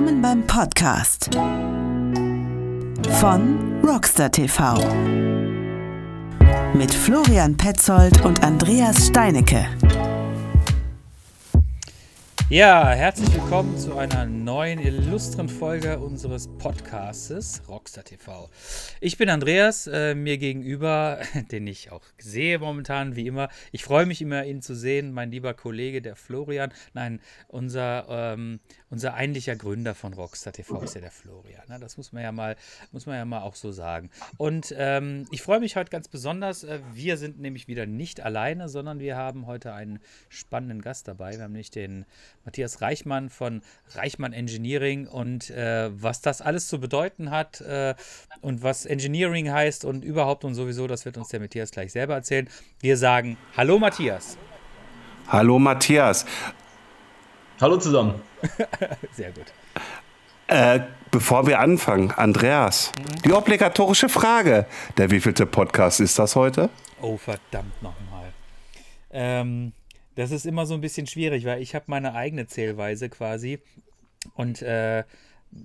Willkommen beim Podcast von Rockstar TV mit Florian Petzold und Andreas Steinecke. Ja, herzlich willkommen zu einer neuen illustren Folge unseres Podcastes Rockstar TV. Ich bin Andreas, äh, mir gegenüber, den ich auch sehe momentan, wie immer. Ich freue mich immer, ihn zu sehen, mein lieber Kollege, der Florian. Nein, unser, ähm, unser eigentlicher Gründer von Rockstar TV ist ja der Florian. Ne? Das muss man ja mal, muss man ja mal auch so sagen. Und ähm, ich freue mich heute ganz besonders. Äh, wir sind nämlich wieder nicht alleine, sondern wir haben heute einen spannenden Gast dabei. Wir haben nicht den Matthias Reichmann von Reichmann Engineering und äh, was das alles zu bedeuten hat äh, und was Engineering heißt und überhaupt und sowieso, das wird uns der Matthias gleich selber erzählen. Wir sagen Hallo Matthias. Hallo Matthias. Hallo zusammen. Sehr gut. Äh, bevor wir anfangen, Andreas, mhm. die obligatorische Frage. Der wievielte Podcast ist das heute? Oh, verdammt nochmal. Ähm, das ist immer so ein bisschen schwierig, weil ich habe meine eigene Zählweise quasi. Und äh,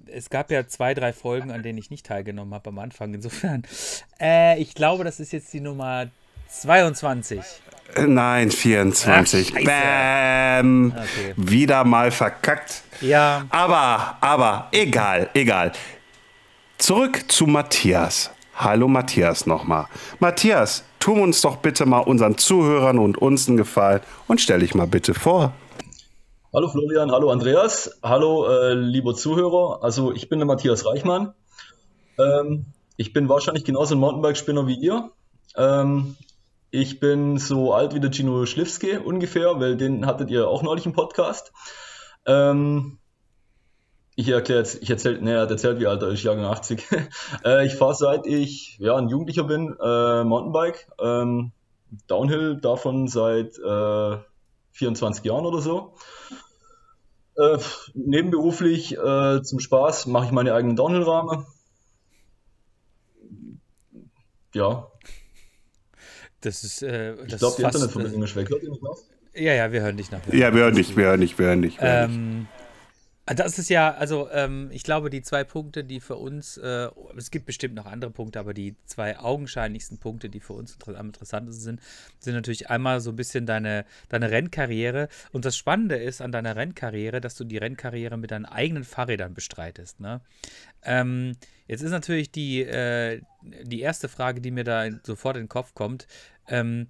es gab ja zwei, drei Folgen, an denen ich nicht teilgenommen habe am Anfang. Insofern, äh, ich glaube, das ist jetzt die Nummer 22. Nein, 24. Ach, Bäm. Okay. Wieder mal verkackt. Ja. Aber, aber, egal, egal. Zurück zu Matthias. Hallo Matthias nochmal. Matthias, tu uns doch bitte mal unseren Zuhörern und uns einen Gefallen und stell dich mal bitte vor. Hallo Florian, hallo Andreas, hallo äh, lieber Zuhörer. Also ich bin der Matthias Reichmann. Ähm, ich bin wahrscheinlich genauso ein Mountainbike-Spinner wie ihr. Ähm, ich bin so alt wie der Gino Schliffske ungefähr, weil den hattet ihr auch neulich im Podcast. Ähm, ich erkläre jetzt, ich erzähle, ne, er erzählt, wie alt er ist, Jahrgang 80. äh, ich fahre seit ich ja, ein Jugendlicher bin, äh, Mountainbike. Ähm, Downhill davon seit äh, 24 Jahren oder so. Äh, nebenberuflich äh, zum Spaß mache ich meine eigenen Downhill-Rahmen. Ja. Das ist. Äh, das ich glaube, die Internetverbindung ist weg. Hört ihr mich noch? Ja, ja, wir hören dich nach. Ja, wir hören dich, wir hören dich, wir hören dich. Ähm, Ah, das ist ja, also ähm, ich glaube, die zwei Punkte, die für uns, äh, es gibt bestimmt noch andere Punkte, aber die zwei augenscheinlichsten Punkte, die für uns am interessantesten sind, sind natürlich einmal so ein bisschen deine, deine Rennkarriere. Und das Spannende ist an deiner Rennkarriere, dass du die Rennkarriere mit deinen eigenen Fahrrädern bestreitest. Ne? Ähm, jetzt ist natürlich die, äh, die erste Frage, die mir da sofort in den Kopf kommt, ähm,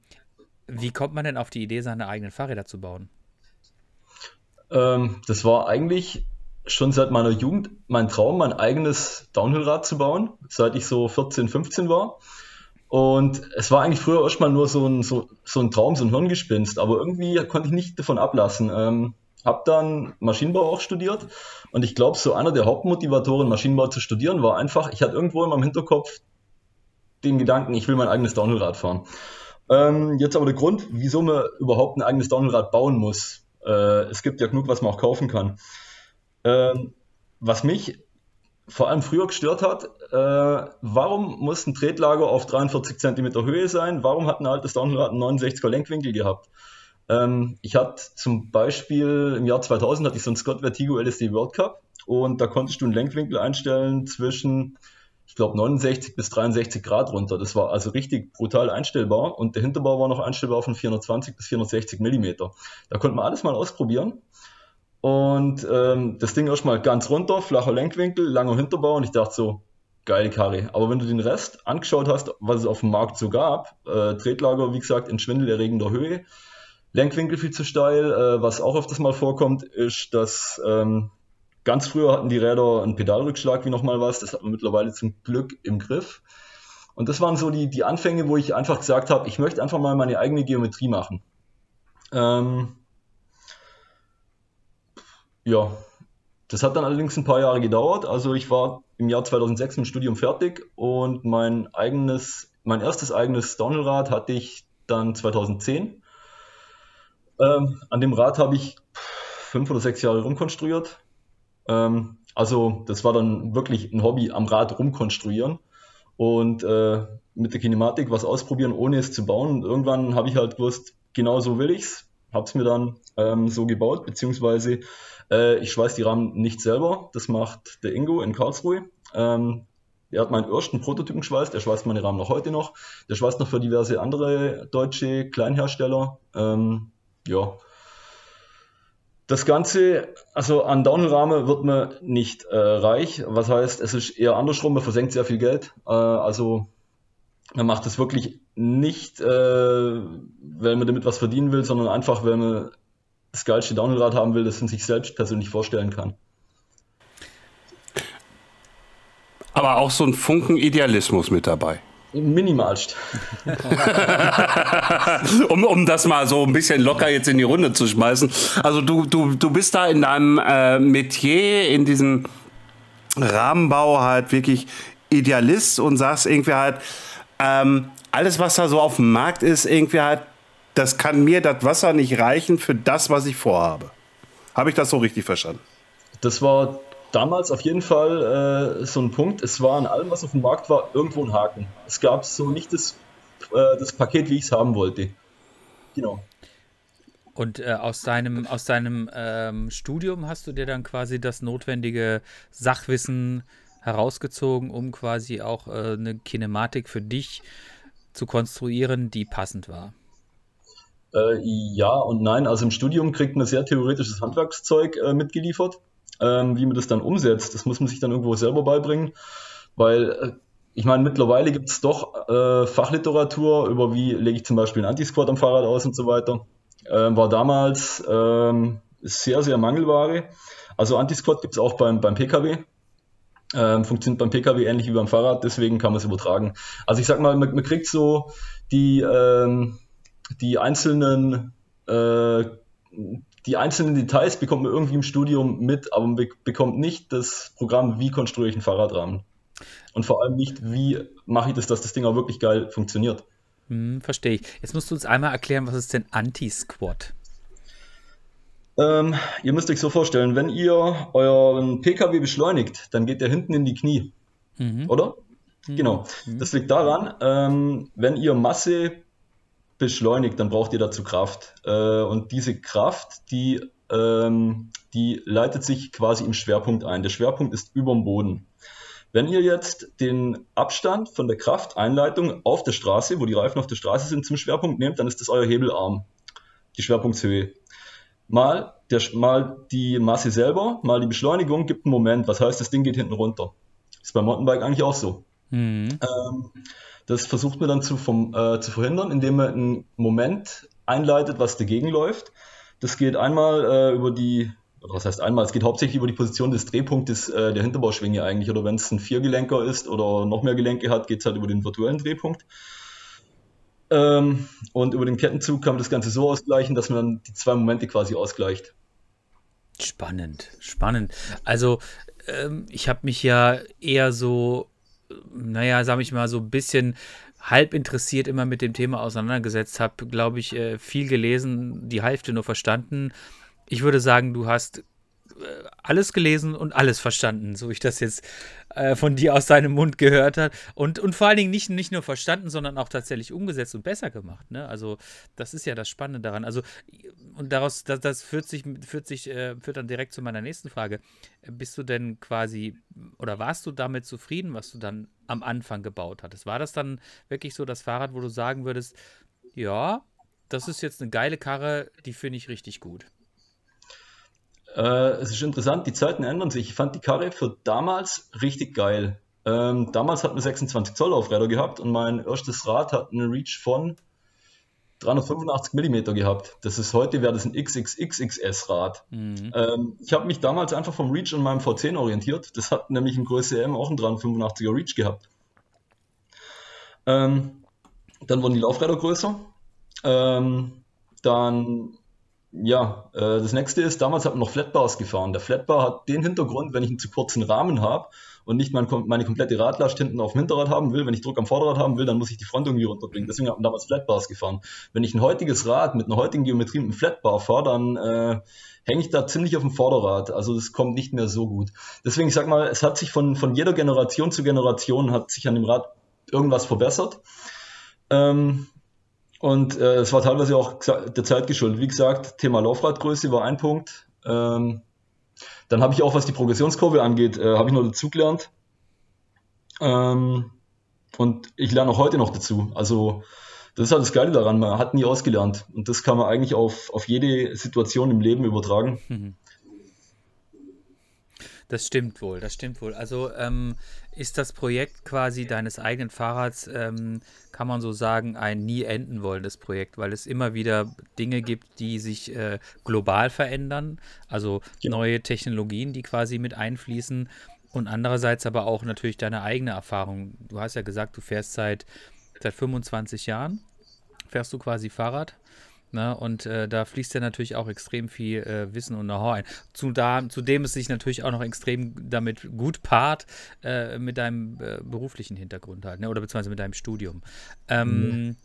wie kommt man denn auf die Idee, seine eigenen Fahrräder zu bauen? Ähm, das war eigentlich schon seit meiner Jugend mein Traum, mein eigenes Downhillrad zu bauen, seit ich so 14, 15 war. Und es war eigentlich früher erstmal nur so ein, so, so ein Traum, so ein Hirngespinst, aber irgendwie konnte ich nicht davon ablassen. Ähm, habe dann Maschinenbau auch studiert und ich glaube, so einer der Hauptmotivatoren, Maschinenbau zu studieren, war einfach, ich hatte irgendwo in meinem Hinterkopf den Gedanken, ich will mein eigenes Downhillrad fahren. Ähm, jetzt aber der Grund, wieso man überhaupt ein eigenes Downhillrad bauen muss, äh, es gibt ja genug, was man auch kaufen kann. Ähm, was mich vor allem früher gestört hat, äh, warum muss ein Tretlager auf 43 cm Höhe sein? Warum hat ein altes Downhillrad einen 69er Lenkwinkel gehabt? Ähm, ich hatte zum Beispiel im Jahr 2000 hatte ich so einen Scott Vertigo LSD World Cup und da konntest du einen Lenkwinkel einstellen zwischen ich glaube, 69 bis 63 Grad runter. Das war also richtig brutal einstellbar und der Hinterbau war noch einstellbar von 420 bis 460 Millimeter. Da konnte man alles mal ausprobieren. Und ähm, das Ding erstmal ganz runter, flacher Lenkwinkel, langer Hinterbau und ich dachte so, geil Karre. Aber wenn du den Rest angeschaut hast, was es auf dem Markt so gab, äh, Tretlager, wie gesagt, in schwindelerregender Höhe, Lenkwinkel viel zu steil, äh, was auch öfters mal vorkommt, ist, dass ähm, Ganz früher hatten die Räder einen Pedalrückschlag wie nochmal was. Das hat man mittlerweile zum Glück im Griff. Und das waren so die, die Anfänge, wo ich einfach gesagt habe, ich möchte einfach mal meine eigene Geometrie machen. Ähm, ja, das hat dann allerdings ein paar Jahre gedauert. Also ich war im Jahr 2006 mit dem Studium fertig und mein eigenes, mein erstes eigenes Downhillrad hatte ich dann 2010. Ähm, an dem Rad habe ich fünf oder sechs Jahre rumkonstruiert. Ähm, also das war dann wirklich ein Hobby am Rad rumkonstruieren und äh, mit der Kinematik was ausprobieren, ohne es zu bauen. Und irgendwann habe ich halt gewusst, genau so will ich's. Habe es mir dann ähm, so gebaut, beziehungsweise Äh, ich schweiß die Rahmen nicht selber, das macht der Ingo in Karlsruhe. Ähm, er hat meinen ersten Prototypen geschweißt, er schweißt meine Rahmen noch heute noch. Der schweißt noch für diverse andere deutsche Kleinhersteller. Ähm, ja. Das Ganze, also an Downhill-Rahmen wird man nicht äh, reich. Was heißt, es ist eher andersrum, man versenkt sehr viel Geld. Äh, also man macht es wirklich nicht, äh, weil man damit was verdienen will, sondern einfach, weil man das geilste Downhill-Rad haben will, das man sich selbst persönlich vorstellen kann. Aber auch so ein Funken Idealismus mit dabei. Minimalst. um, um das mal so ein bisschen locker jetzt in die Runde zu schmeißen. Also du, du, du bist da in deinem äh, Metier, in diesem Rahmenbau halt wirklich Idealist und sagst irgendwie halt, ähm, alles, was da so auf dem Markt ist, irgendwie halt, das kann mir das Wasser nicht reichen für das, was ich vorhabe. Habe ich das so richtig verstanden? Das war damals auf jeden Fall äh, so ein Punkt. Es war an allem, was auf dem Markt war, irgendwo ein Haken. Es gab so nicht das, äh, das Paket, wie ich es haben wollte. Genau. Und äh, aus deinem, aus deinem ähm, Studium hast du dir dann quasi das notwendige Sachwissen herausgezogen, um quasi auch äh, eine Kinematik für dich zu konstruieren, die passend war. Äh, ja und nein. Also im Studium kriegt man sehr theoretisches Handwerkszeug äh, mitgeliefert ähm, wie man das dann umsetzt. Das muss man sich dann irgendwo selber beibringen, weil äh, ich meine, mittlerweile gibt es doch äh, Fachliteratur über wie lege ich zum Beispiel einen Anti-Squat am Fahrrad aus und so weiter. Ähm, war damals ähm, sehr, sehr Mangelware. Also Anti-Squat gibt es auch beim, beim PKW. Ähm, funktioniert beim PKW ähnlich wie beim Fahrrad, deswegen kann man es übertragen. Also ich sag mal, man, man kriegt so die, ähm, die einzelnen äh, die einzelnen Details bekommt man irgendwie im Studium mit, aber man bekommt nicht das Programm, wie konstruiere ich einen Fahrradrahmen. Und vor allem nicht, wie mache ich das, dass das Ding auch wirklich geil funktioniert. Hm, verstehe ich. Jetzt musst du uns einmal erklären, was ist denn Anti-Squat? Ähm, ihr müsst euch so vorstellen, wenn ihr euren PKW beschleunigt, dann geht der hinten in die Knie. Mhm. Oder? Mhm. Genau. Mhm. Das liegt daran, ähm, wenn ihr Masse beschleunigt, dann braucht ihr dazu Kraft. Äh, und diese Kraft, die, ähm, die leitet sich quasi im Schwerpunkt ein. Der Schwerpunkt ist über dem Boden. Wenn ihr jetzt den Abstand von der Krafteinleitung auf der Straße, wo die Reifen auf der Straße sind, zum Schwerpunkt nehmt, dann ist das euer Hebelarm, die Schwerpunktshöhe. Mal, der, mal die Masse selber, mal die Beschleunigung gibt einen Moment. Was heißt, das Ding geht hinten runter. Ist beim Mountainbike eigentlich auch so. Mhm. Ähm, das versucht man dann zu, vom, äh, zu verhindern, indem man einen Moment einleitet, was dagegen läuft. Das geht einmal äh, über die, was heißt einmal, es geht hauptsächlich über die Position des Drehpunktes äh, der Hinterbauschwinge eigentlich. Oder wenn es ein Viergelenker ist oder noch mehr Gelenke hat, geht es halt über den virtuellen Drehpunkt. Ähm, und über den Kettenzug kann man das Ganze so ausgleichen, dass man dann die zwei Momente quasi ausgleicht. Spannend, spannend. Also ähm, ich habe mich ja eher so naja, sag ich mal, so ein bisschen halb interessiert immer mit dem Thema auseinandergesetzt habe, glaube ich, äh, viel gelesen, die Hälfte nur verstanden. Ich würde sagen, du hast alles gelesen und alles verstanden, so ich das jetzt äh, von dir aus deinem Mund gehört habe. Und, und vor allen Dingen nicht, nicht nur verstanden, sondern auch tatsächlich umgesetzt und besser gemacht. Ne? Also, das ist ja das Spannende daran. Also, und daraus, das, das führt sich, führt sich, äh, führt dann direkt zu meiner nächsten Frage. Bist du denn quasi, oder warst du damit zufrieden, was du dann am Anfang gebaut hattest? War das dann wirklich so das Fahrrad, wo du sagen würdest, ja, das ist jetzt eine geile Karre, die finde ich richtig gut? Äh, es ist interessant, die Zeiten ändern sich. Ich fand die Karre für damals richtig geil. Ähm, damals hat man 26 Zoll Aufräder gehabt und mein erstes Rad hat einen Reach von 385 mm gehabt. Das ist heute wäre das ein XXXXS Rad. Mhm. Ähm, ich habe mich damals einfach vom Reach und meinem V10 orientiert. Das hat nämlich in Größe M auch einen 385er Reach gehabt. Ähm, dann wurden die Laufräder größer. Ähm, dann ja, äh, das nächste ist, damals hat man noch Flatbars gefahren. Der Flatbar hat den Hintergrund, wenn ich einen zu kurzen Rahmen habe und nicht mein, meine komplette Radlast hinten auf dem Hinterrad haben will, wenn ich Druck am Vorderrad haben will, dann muss ich die Front irgendwie runterbringen. Deswegen hat man damals Flatbars gefahren. Wenn ich ein heutiges Rad mit einer heutigen Geometrie mit einem Flatbar fahre, dann äh, hänge ich da ziemlich auf dem Vorderrad. Also das kommt nicht mehr so gut. Deswegen, ich sag mal, es hat sich von, von jeder Generation zu Generation hat sich an dem Rad irgendwas verbessert. Ähm, und äh, es war teilweise auch der Zeit geschuldet. Wie gesagt, Thema Laufradgröße war ein Punkt. Ähm, dann habe ich auch, was die Progressionskurve angeht, äh, habe ich noch dazugelernt. Ähm, und ich lerne auch heute noch dazu. Also das ist halt das Geile daran, man hat nie ausgelernt. Und das kann man eigentlich auf, auf jede Situation im Leben übertragen. Mhm. Das stimmt wohl, das stimmt wohl. Also ähm, ist das Projekt quasi deines eigenen Fahrrads, ähm, kann man so sagen, ein nie enden wollendes Projekt, weil es immer wieder Dinge gibt, die sich äh, global verändern, also ja. neue Technologien, die quasi mit einfließen und andererseits aber auch natürlich deine eigene Erfahrung. Du hast ja gesagt, du fährst seit, seit 25 Jahren, fährst du quasi Fahrrad. Ne? Und äh, da fließt ja natürlich auch extrem viel äh, Wissen und Know-how ein. Zu da, zudem es sich natürlich auch noch extrem damit gut paart äh, mit deinem äh, beruflichen Hintergrund halt, ne? oder beziehungsweise mit deinem Studium. Ähm, mhm.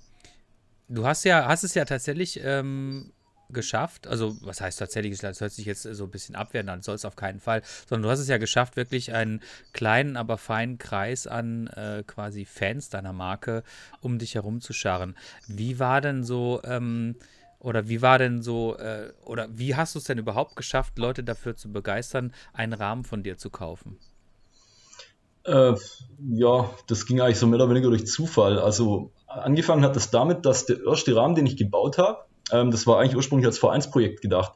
Du hast ja, hast es ja tatsächlich ähm, geschafft, also was heißt tatsächlich, das hört sich jetzt so ein bisschen abwerten an, soll es auf keinen Fall, sondern du hast es ja geschafft, wirklich einen kleinen, aber feinen Kreis an äh, quasi Fans deiner Marke um dich herum zu scharren. Wie war denn so, ähm, oder wie war denn so, äh, oder wie hast du es denn überhaupt geschafft, Leute dafür zu begeistern, einen Rahmen von dir zu kaufen? Äh, ja, das ging eigentlich so mehr oder weniger durch Zufall. Also angefangen hat das damit, dass der erste Rahmen, den ich gebaut habe, ähm, das war eigentlich ursprünglich als Vereinsprojekt gedacht.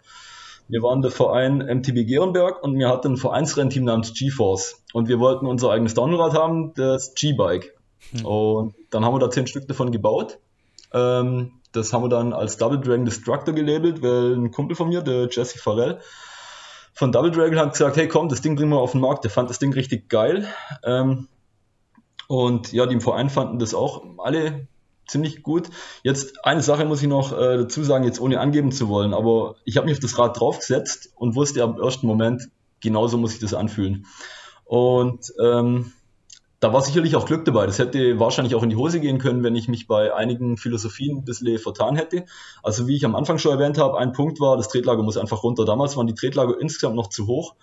Wir waren der Verein MTB Gerenberg und wir hatten ein Vereinsrennteam namens GeForce. Und wir wollten unser eigenes Downrad haben, das G-Bike. Hm. Und dann haben wir da zehn Stück davon gebaut. Ähm, das haben wir dann als Double Dragon Destructor gelabelt, weil ein Kumpel von mir, der Jesse Farrell, von Double Dragon hat gesagt, hey komm, das Ding bringen wir auf den Markt. Der fand das Ding richtig geil. Ähm, und ja, die im Verein fanden das auch alle ziemlich gut. Jetzt eine Sache muss ich noch äh, dazu sagen, jetzt ohne angeben zu wollen, aber ich habe mich auf das Rad draufgesetzt und wusste am ersten Moment, genauso muss ich das anfühlen. Und ähm, da war sicherlich auch Glück dabei. Das hätte wahrscheinlich auch in die Hose gehen können, wenn ich mich bei einigen Philosophien ein bisschen vertan hätte. Also wie ich am Anfang schon erwähnt habe, ein Punkt war, das Tretlager muss einfach runter. Damals waren die Tretlager insgesamt noch zu hoch.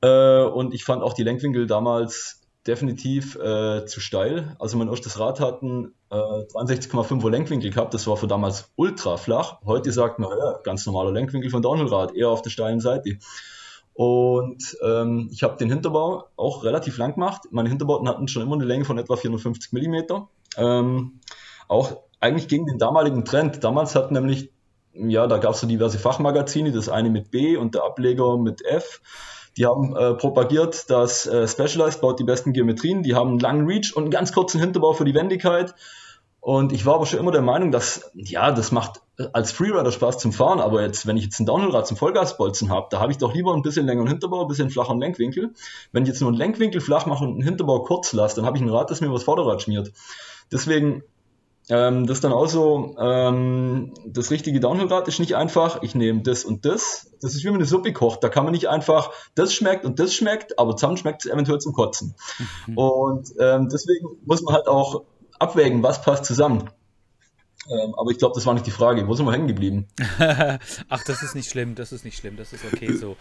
Äh, und ich fand auch die Lenkwinkel damals definitiv äh, zu steil. Also mein erstes Rad hatten äh, 63,5er Lenkwinkel gehabt. Das war für damals ultra flach. Heute sagt man, ja, ganz normaler Lenkwinkel von Downhillrad, eher auf der steilen Seite. Und ähm, ich habe den Hinterbau auch relativ lang gemacht. Meine Hinterbauten hatten schon immer eine Länge von etwa 450 Millimeter. Ähm, auch eigentlich gegen den damaligen Trend. Damals hat nämlich, ja, da gab es so diverse Fachmagazine, das eine mit B und der Ableger mit F. Die haben äh, propagiert, dass äh, Specialized baut die besten Geometrien, die haben einen langen Reach und einen ganz kurzen Hinterbau für die Wendigkeit. Und ich war aber schon immer der Meinung, dass, ja, das macht als Freerider Spaß zum Fahren, aber jetzt, wenn ich jetzt ein Downhillrad zum Vollgasbolzen habe, da habe ich doch lieber ein bisschen längeren Hinterbau, ein bisschen flacheren Lenkwinkel. Wenn ich jetzt nur einen Lenkwinkel flach mache und einen Hinterbau kurz lasse, dann habe ich ein Rad, das mir was Vorderrad schmiert. Deswegen, ähm, das ist dann auch so, ähm, das richtige Downhillrad ist nicht einfach, ich nehme das und das. Das ist wie man eine Suppe kocht. Da kann man nicht einfach, das schmeckt und das schmeckt, aber zusammen schmeckt es eventuell zum Kotzen. Mhm. Und ähm, deswegen muss man halt auch abwägen, was passt zusammen. Ähm, aber ich glaube, das war nicht die Frage. Wo sind wir hängen geblieben? Ach, das ist nicht schlimm, das ist nicht schlimm, das ist okay so.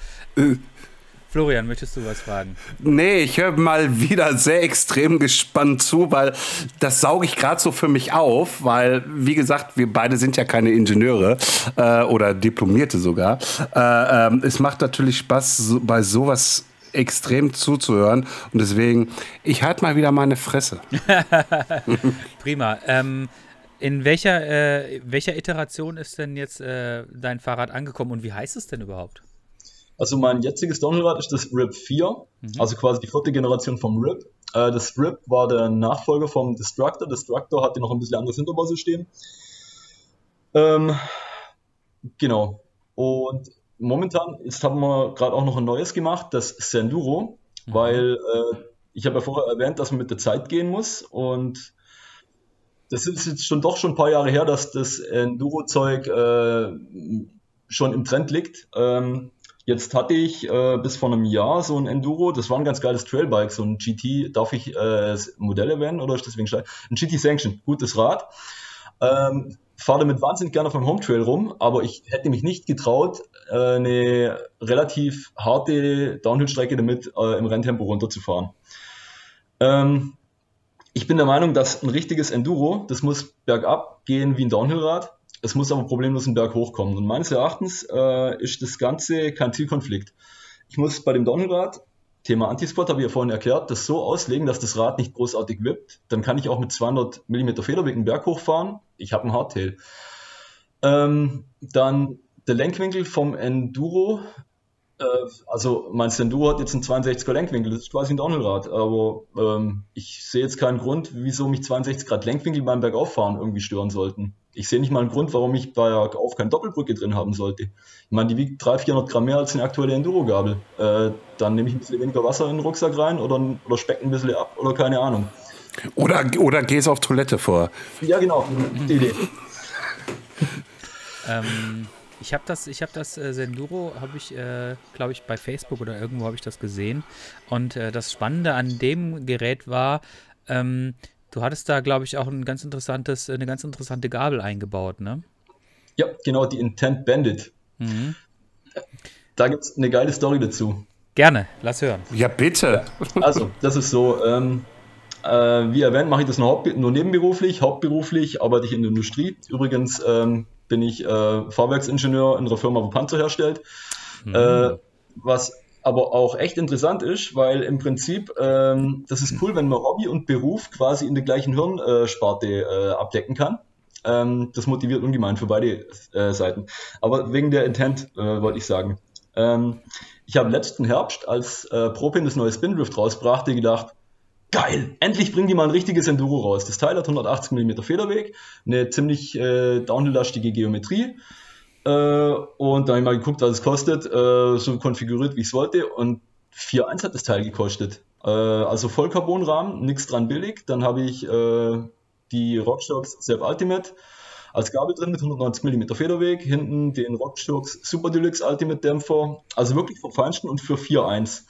Florian, möchtest du was fragen? Nee, ich höre mal wieder sehr extrem gespannt zu, weil das sauge ich gerade so für mich auf, weil, wie gesagt, wir beide sind ja keine Ingenieure äh, oder Diplomierte sogar. Äh, äh, es macht natürlich Spaß, so, bei sowas extrem zuzuhören. Und deswegen, ich halte mal wieder meine Fresse. Prima. Ähm, in welcher, äh, welcher Iteration ist denn jetzt äh, dein Fahrrad angekommen und wie heißt es denn überhaupt? Also mein jetziges Downhillrad ist das RIP 4, mhm. also quasi die vierte Generation vom RIP. Äh, das RIP war der Nachfolger vom Destructor. Destructor hatte noch ein bisschen anderes Hinterbausystem. Ähm, genau. Und momentan ist, haben wir gerade auch noch ein neues gemacht, das Senduro, mhm. weil äh, ich habe ja vorher erwähnt, dass man mit der Zeit gehen muss und das ist jetzt schon doch schon ein paar Jahre her, dass das Enduro-Zeug äh, schon im Trend liegt. Ähm, jetzt hatte ich äh, bis vor einem Jahr so ein Enduro, das war ein ganz geiles Trailbike, so ein GT, darf ich äh, Modell erwähnen oder ist deswegen schlecht? Ein GT Sanction, gutes Rad. Ähm, fahre damit wahnsinnig gerne auf dem Home Trail rum, aber ich hätte mich nicht getraut, äh, eine relativ harte Downhill-Strecke damit äh, im Renntempo runterzufahren. Ähm, ich bin der Meinung, dass ein richtiges Enduro, das muss bergab gehen wie ein Downhillrad, es muss aber problemlos einen Berg hochkommen. Und meines Erachtens äh, ist das Ganze kein Zielkonflikt. ich muss bei dem Downhillrad, Thema Anti-Squat habe ich ja vorhin erklärt, das so auslegen, dass das Rad nicht großartig wippt. Dann kann ich auch mit 200 mm Federweg einen Berg hochfahren. Ich habe ein Hardtail. Ähm, dann der Lenkwinkel vom Enduro äh, also mein Enduro hat jetzt einen 62er Lenkwinkel, das ist quasi ein Downhillrad, aber ähm, ich sehe jetzt keinen Grund, wieso mich 62 Grad Lenkwinkel beim Bergauffahren irgendwie stören sollten. Ich sehe nicht mal einen Grund, warum ich bergauf keine Doppelbrücke drin haben sollte. Ich meine, die wiegt 300, 400 Gramm mehr als eine aktuelle Enduro-Gabel. Äh, dann nehme ich ein bisschen weniger Wasser in den Rucksack rein oder, oder speck ein bisschen ab oder keine Ahnung. Oder, oder gehst auf Toilette vor. Ja, genau, die Idee. ähm, ich habe das, ich habe das äh, Senduro, habe ich, äh, glaube ich, bei Facebook oder irgendwo habe ich das gesehen. Und äh, das Spannende an dem Gerät war, ähm, du hattest da, glaube ich, auch ein ganz interessantes, eine ganz interessante Gabel eingebaut, ne? Ja, genau, die Intent Bandit. Mhm. Da gibt es eine geile Story dazu. Gerne, lass hören. Ja, bitte. Also, das ist so, ähm, äh, wie erwähnt, mache ich das nur, nur, nebenberuflich. Hauptberuflich arbeite ich in der Industrie. Übrigens ähm, bin ich äh, Fahrwerksingenieur in einer Firma, wo Panzer herstellt. Mhm. Äh, was aber auch echt interessant ist, weil im Prinzip, ähm, das ist cool, wenn man Hobby und Beruf quasi in der gleichen Hirnsparte äh, abdecken kann. Ähm, das motiviert ungemein für beide äh, Seiten. Aber wegen der Intent äh, wollte ich sagen. Ähm, ich habe letzten Herbst, als äh, Propin das neue Spindrift rausbrachte, gedacht, geil, endlich bringen die mal ein richtiges Enduro raus. Das Teil hat 180 mm Federweg, eine ziemlich äh, downhill-lastige Geometrie. Äh, und da habe ich mal geguckt, was es kostet, äh, so konfiguriert, wie ich es wollte. Und 4,1 hat das Teil gekostet. Äh, also Vollcarbonrahmen, nichts dran billig. Dann habe ich äh, die Rockstocks Sepp Ultimate als Gabel drin mit 190 mm Federweg, hinten den Rockstocks Super Deluxe Ultimate Dämpfer, also wirklich vom Feinsten und für 4,1.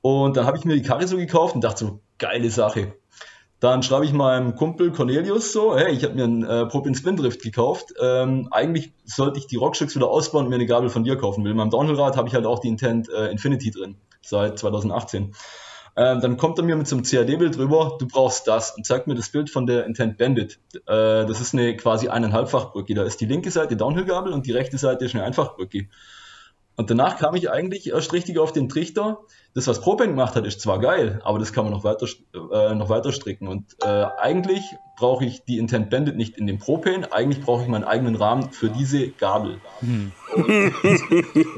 Und dann habe ich mir die Karre so gekauft und dachte so, geile Sache. Dann schreibe ich meinem Kumpel Cornelius so, hey, ich habe mir einen äh, Propin Spindrift gekauft. Ähm, eigentlich sollte ich die Rockstücks wieder ausbauen und mir eine Gabel von dir kaufen. Weil in meinem Downhillrad habe ich halt auch die Intent äh, Infinity drin, seit 2018. Ähm, dann kommt er mir mit so einem CAD-Bild drüber, du brauchst das und zeigt mir das Bild von der Intent Bandit. Äh, das ist eine quasi eineinhalbfach-Brücke. Da ist die linke Seite Downhill-Gabel und die rechte Seite ist eine Einfachbrücke. Und danach kam ich eigentlich erst richtig auf den Trichter, das, was Propen gemacht hat, ist zwar geil, aber das kann man noch weiter, äh, noch weiter stricken. Und äh, eigentlich brauche ich die Intent Bandit nicht in dem Propane, eigentlich brauche ich meinen eigenen Rahmen für diese Gabel. Hm.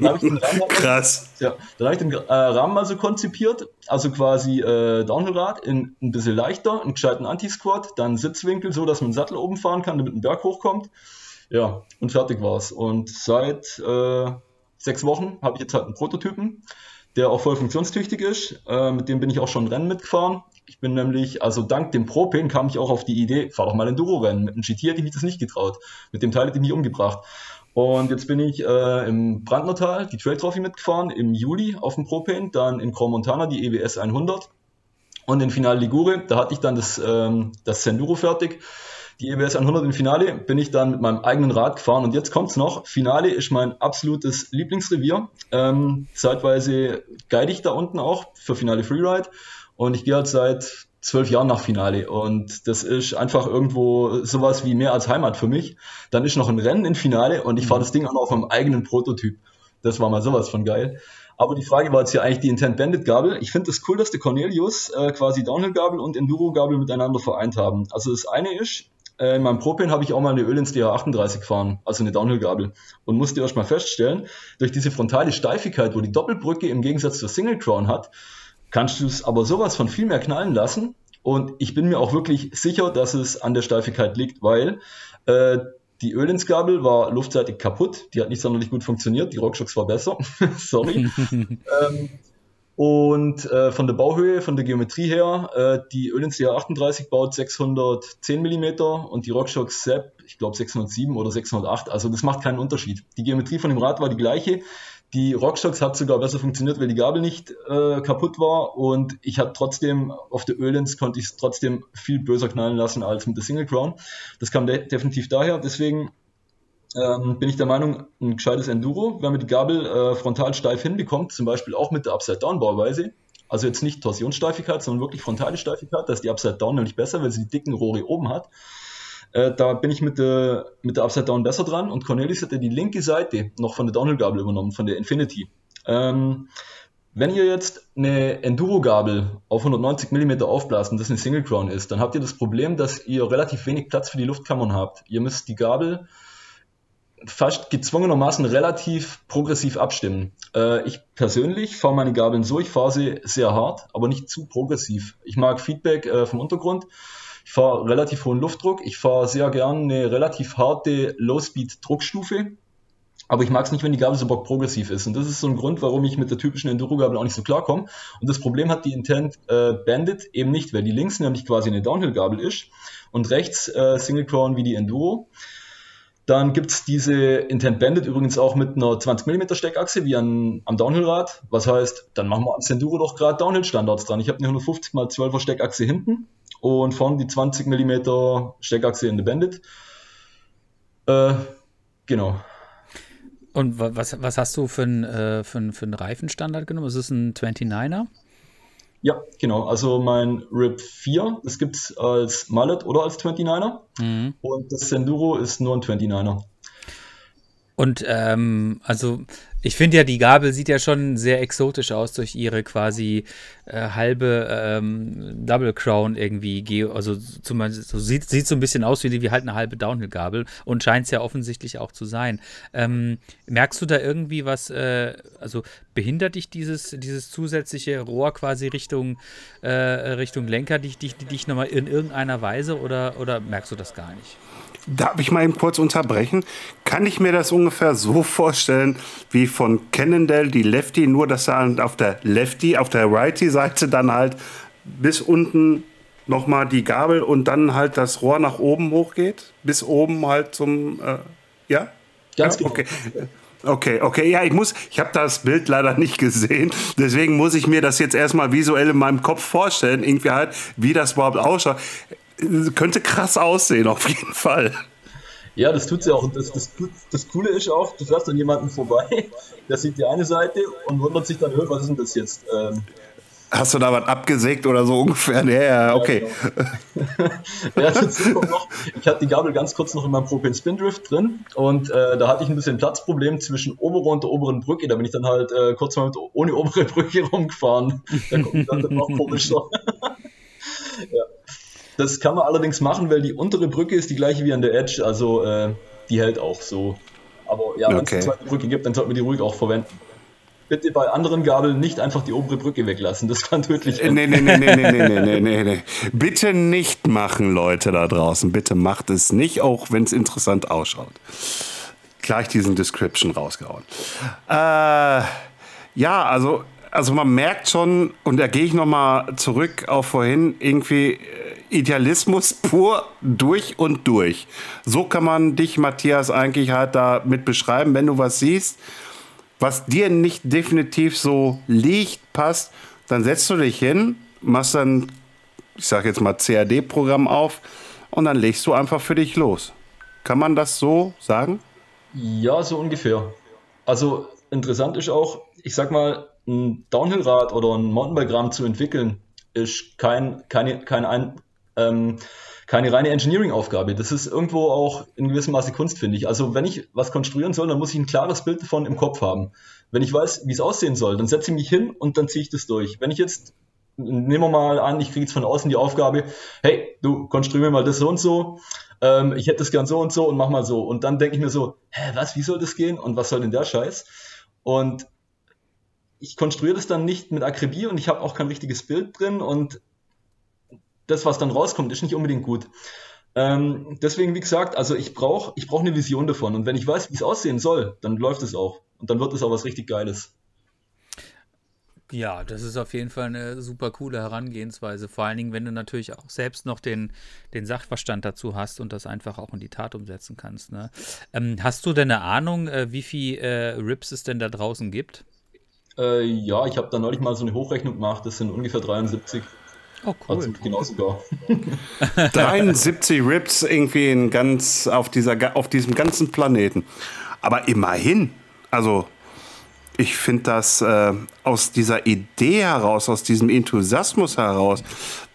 dann ich den Rahmen Krass. Ja, dann habe ich den äh, Rahmen mal so konzipiert, also quasi äh, Downhillrad in ein bisschen leichter, einen gescheiten Anti-Squat, dann Sitzwinkel, so dass man den Sattel oben fahren kann, damit ein Berg hochkommt. Ja, und fertig war's. Und seit äh, sechs Wochen habe ich jetzt halt einen Prototypen der auch voll funktionstüchtig ist. Äh, mit dem bin ich auch schon Rennen mitgefahren. Ich bin nämlich, also dank dem Propane kam ich auch auf die Idee, fahr doch mal ein Duro-Rennen. Mit dem GT hätte ich mich das nicht getraut. Mit dem Teil hätte ich mich umgebracht. Und jetzt bin ich äh, im Brandnertal die Trail Trophy mitgefahren im Juli auf dem Propane, dann in Montana die EWS 100 und in Final Ligure, da hatte ich dann das, ähm, das Senduro fertig die EBS 100 im Finale bin ich dann mit meinem eigenen Rad gefahren und jetzt kommt's noch. Finale ist mein absolutes Lieblingsrevier. Ähm, zeitweise guide ich da unten auch für Finale Freeride und ich gehe halt seit zwölf Jahren nach Finale und das ist einfach irgendwo sowas wie mehr als Heimat für mich. Dann ist noch ein Rennen im Finale und ich fahre das Ding auch auf meinem eigenen Prototyp. Das war mal sowas von geil. Aber die Frage war jetzt hier eigentlich die Intent Bandit Gabel. Ich finde es das cool, dass der Cornelius äh, quasi Downhill Gabel und Enduro Gabel miteinander vereint haben. Also das eine ist, äh, in meinem Propane habe ich auch mal eine Ölins DH38 gefahren, also eine Downhill-Gabel. Und musste erst mal feststellen, durch diese frontale Steifigkeit, wo die Doppelbrücke im Gegensatz zur Single Crown hat, kannst du es aber sowas von viel mehr knallen lassen. Und ich bin mir auch wirklich sicher, dass es an der Steifigkeit liegt, weil äh, die Ölins-Gabel war luftseitig kaputt. Die hat nicht sonderlich gut funktioniert. Die Rockshocks war besser. Sorry. ähm, und äh, von der Bauhöhe, von der Geometrie her, äh, die Ölins DH38 baut 610 mm und die RockShox Sepp, ich glaube 607 oder 608. Also das macht keinen Unterschied. Die Geometrie von dem Rad war die gleiche. Die RockShox hat sogar besser funktioniert, weil die Gabel nicht äh, kaputt war und ich hatte trotzdem, auf der Ölins konnte ich es trotzdem viel böser knallen lassen als mit der Single Crown. Das kam de definitiv daher. Deswegen ähm, bin ich der Meinung, ein gescheites Enduro, wenn man die Gabel äh, frontal steif hinbekommt, zum Beispiel auch mit der Upside-Down-Bauweise, also jetzt nicht Torsionssteifigkeit, sondern wirklich frontale Steifigkeit, da ist die Upside-Down nämlich besser, weil sie die dicken Rohre oben hat. Äh, da bin ich mit der, mit der Upside-Down besser dran und Cornelis hat ja die linke Seite noch von der Downhill-Gabel übernommen, von der Infinity. Ähm, wenn ihr jetzt eine Enduro-Gabel auf 190 mm aufblasst und das eine Single Crown ist, dann habt ihr das Problem, dass ihr relativ wenig Platz für die Luftkammern habt. Ihr müsst die Gabel fast gezwungenermaßen relativ progressiv abstimmen. Äh, ich persönlich fahre meine Gabeln so, ich fahre sie sehr hart, aber nicht zu progressiv. Ich mag Feedback äh, vom Untergrund. Ich fahre relativ hohen Luftdruck. Ich fahre sehr gern eine relativ harte Low-Speed-Druckstufe. Aber ich mag es nicht, wenn die Gabel so bock progressiv ist. Und das ist so ein Grund, warum ich mit der typischen Enduro-Gabel auch nicht so klarkomme. Und das Problem hat die Intent äh, Bandit eben nicht, weil die links nämlich quasi eine Downhill-Gabel ist und rechts äh, Single Crown wie die Enduro. Dann gibt es diese Intent Bandit übrigens auch mit einer 20 mm Steckachse wie an, am Downhill-Rad. Was heißt, dann machen wir ans Enduro doch gerade Downhill-Standards dran. Ich habe eine 150 x 12er Steckachse hinten und vorne die 20 mm Steckachse in der Bandit. Äh, genau. Und was, was hast du für einen äh, für für Reifenstandard genommen? Ist es ein 29er? Ja, genau. Also mein RIP 4, das gibt es als Mallet oder als 29er. Mhm. Und das Senduro ist nur ein 29er. Und ähm, also ich finde ja, die Gabel sieht ja schon sehr exotisch aus durch ihre quasi äh, halbe ähm, Double Crown irgendwie. Also zum, so sieht, sieht so ein bisschen aus wie, wie halt eine halbe Downhill-Gabel und scheint es ja offensichtlich auch zu sein. Ähm, merkst du da irgendwie was, äh, also behindert dich dieses, dieses zusätzliche Rohr quasi Richtung, äh, Richtung Lenker dich, dich, dich nochmal in irgendeiner Weise oder, oder merkst du das gar nicht? Darf ich mal eben kurz unterbrechen? Kann ich mir das ungefähr so vorstellen wie von Cannondale die Lefty, nur dass er auf der Lefty, auf der Righty-Seite dann halt bis unten nochmal die Gabel und dann halt das Rohr nach oben hochgeht? Bis oben halt zum, äh, ja? Ganz ja? Okay. Okay, okay, ja, ich muss, ich habe das Bild leider nicht gesehen, deswegen muss ich mir das jetzt erstmal visuell in meinem Kopf vorstellen, irgendwie halt, wie das überhaupt ausschaut könnte krass aussehen, auf jeden Fall. Ja, das tut sie auch. Das, das, das Coole ist auch, du fährst an jemanden vorbei, der sieht die eine Seite und wundert sich dann, was ist denn das jetzt? Ähm, Hast du da was abgesägt oder so ungefähr? Ja, ja, okay. Ja, genau. ja, noch, ich hatte die Gabel ganz kurz noch in meinem Propane Spin Drift drin und äh, da hatte ich ein bisschen Platzproblem zwischen oberer und der oberen Brücke. Da bin ich dann halt äh, kurz mal mit, ohne obere Brücke rumgefahren. Da kommt dann noch komischer. ja. Das kann man allerdings machen, weil die untere Brücke ist die gleiche wie an der Edge, also äh, die hält auch so. Aber ja, wenn okay. es eine zweite Brücke gibt, dann sollte man die ruhig auch verwenden. Bitte bei anderen Gabeln nicht einfach die obere Brücke weglassen, das kann tödlich sein. Nee, nee, nee, nee, nee, nee, nee, nee, nee. Bitte nicht machen, Leute da draußen. Bitte macht es nicht, auch wenn es interessant ausschaut. Gleich diesen Description rausgehauen. Äh, ja, also, also man merkt schon, und da gehe ich nochmal zurück auf vorhin, irgendwie Idealismus pur durch und durch. So kann man dich, Matthias, eigentlich halt damit beschreiben, wenn du was siehst, was dir nicht definitiv so liegt, passt, dann setzt du dich hin, machst dann, ich sage jetzt mal CAD-Programm auf und dann legst du einfach für dich los. Kann man das so sagen? Ja, so ungefähr. Also interessant ist auch, ich sag mal, ein Downhill-Rad oder ein Mountainbike-Rahmen zu entwickeln, ist kein, keine, kein ein, ähm, keine reine Engineering-Aufgabe. Das ist irgendwo auch in gewissem Maße Kunst, finde ich. Also wenn ich was konstruieren soll, dann muss ich ein klares Bild davon im Kopf haben. Wenn ich weiß, wie es aussehen soll, dann setze ich mich hin und dann ziehe ich das durch. Wenn ich jetzt, nehmen wir mal an, ich kriege jetzt von außen die Aufgabe, hey, du konstruier mal das so und so, ähm, ich hätte das gern so und so und mach mal so. Und dann denke ich mir so, hä, was, wie soll das gehen und was soll denn der Scheiß? Und ich konstruiere das dann nicht mit Akribie und ich habe auch kein richtiges Bild drin und das, was dann rauskommt, ist nicht unbedingt gut. Ähm, deswegen, wie gesagt, also ich brauche ich brauch eine Vision davon. Und wenn ich weiß, wie es aussehen soll, dann läuft es auch. Und dann wird es auch was richtig Geiles. Ja, das ist auf jeden Fall eine super coole Herangehensweise. Vor allen Dingen, wenn du natürlich auch selbst noch den, den Sachverstand dazu hast und das einfach auch in die Tat umsetzen kannst. Ne? Ähm, hast du denn eine Ahnung, äh, wie viel äh, Rips es denn da draußen gibt? Äh, ja, ich habe da neulich mal so eine Hochrechnung gemacht. Das sind ungefähr 73. Oh, cool. Also genau sogar. 73 Rips irgendwie in ganz, auf, dieser, auf diesem ganzen Planeten. Aber immerhin, also ich finde das äh, aus dieser Idee heraus, aus diesem Enthusiasmus heraus,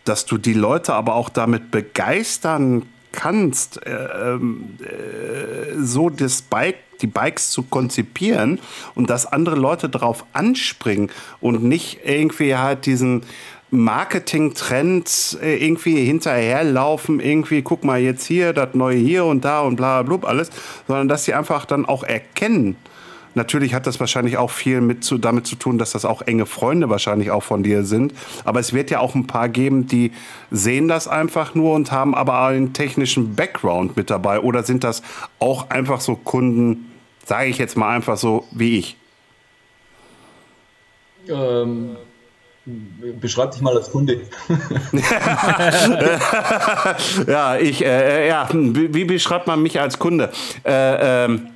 dass du die Leute aber auch damit begeistern kannst, äh, äh, so das Bike, die Bikes zu konzipieren und dass andere Leute darauf anspringen und nicht irgendwie halt diesen Marketing-Trends äh, irgendwie hinterherlaufen, irgendwie, guck mal jetzt hier, das neue hier und da und bla bla bla alles, sondern dass sie einfach dann auch erkennen, Natürlich hat das wahrscheinlich auch viel mit zu, damit zu tun, dass das auch enge Freunde wahrscheinlich auch von dir sind. Aber es wird ja auch ein paar geben, die sehen das einfach nur und haben aber einen technischen Background mit dabei. Oder sind das auch einfach so Kunden, sage ich jetzt mal einfach so wie ich? Ähm, beschreib dich mal als Kunde. ja, ich, äh, ja, wie, wie, beschreibt man mich als Kunde? Äh, ähm,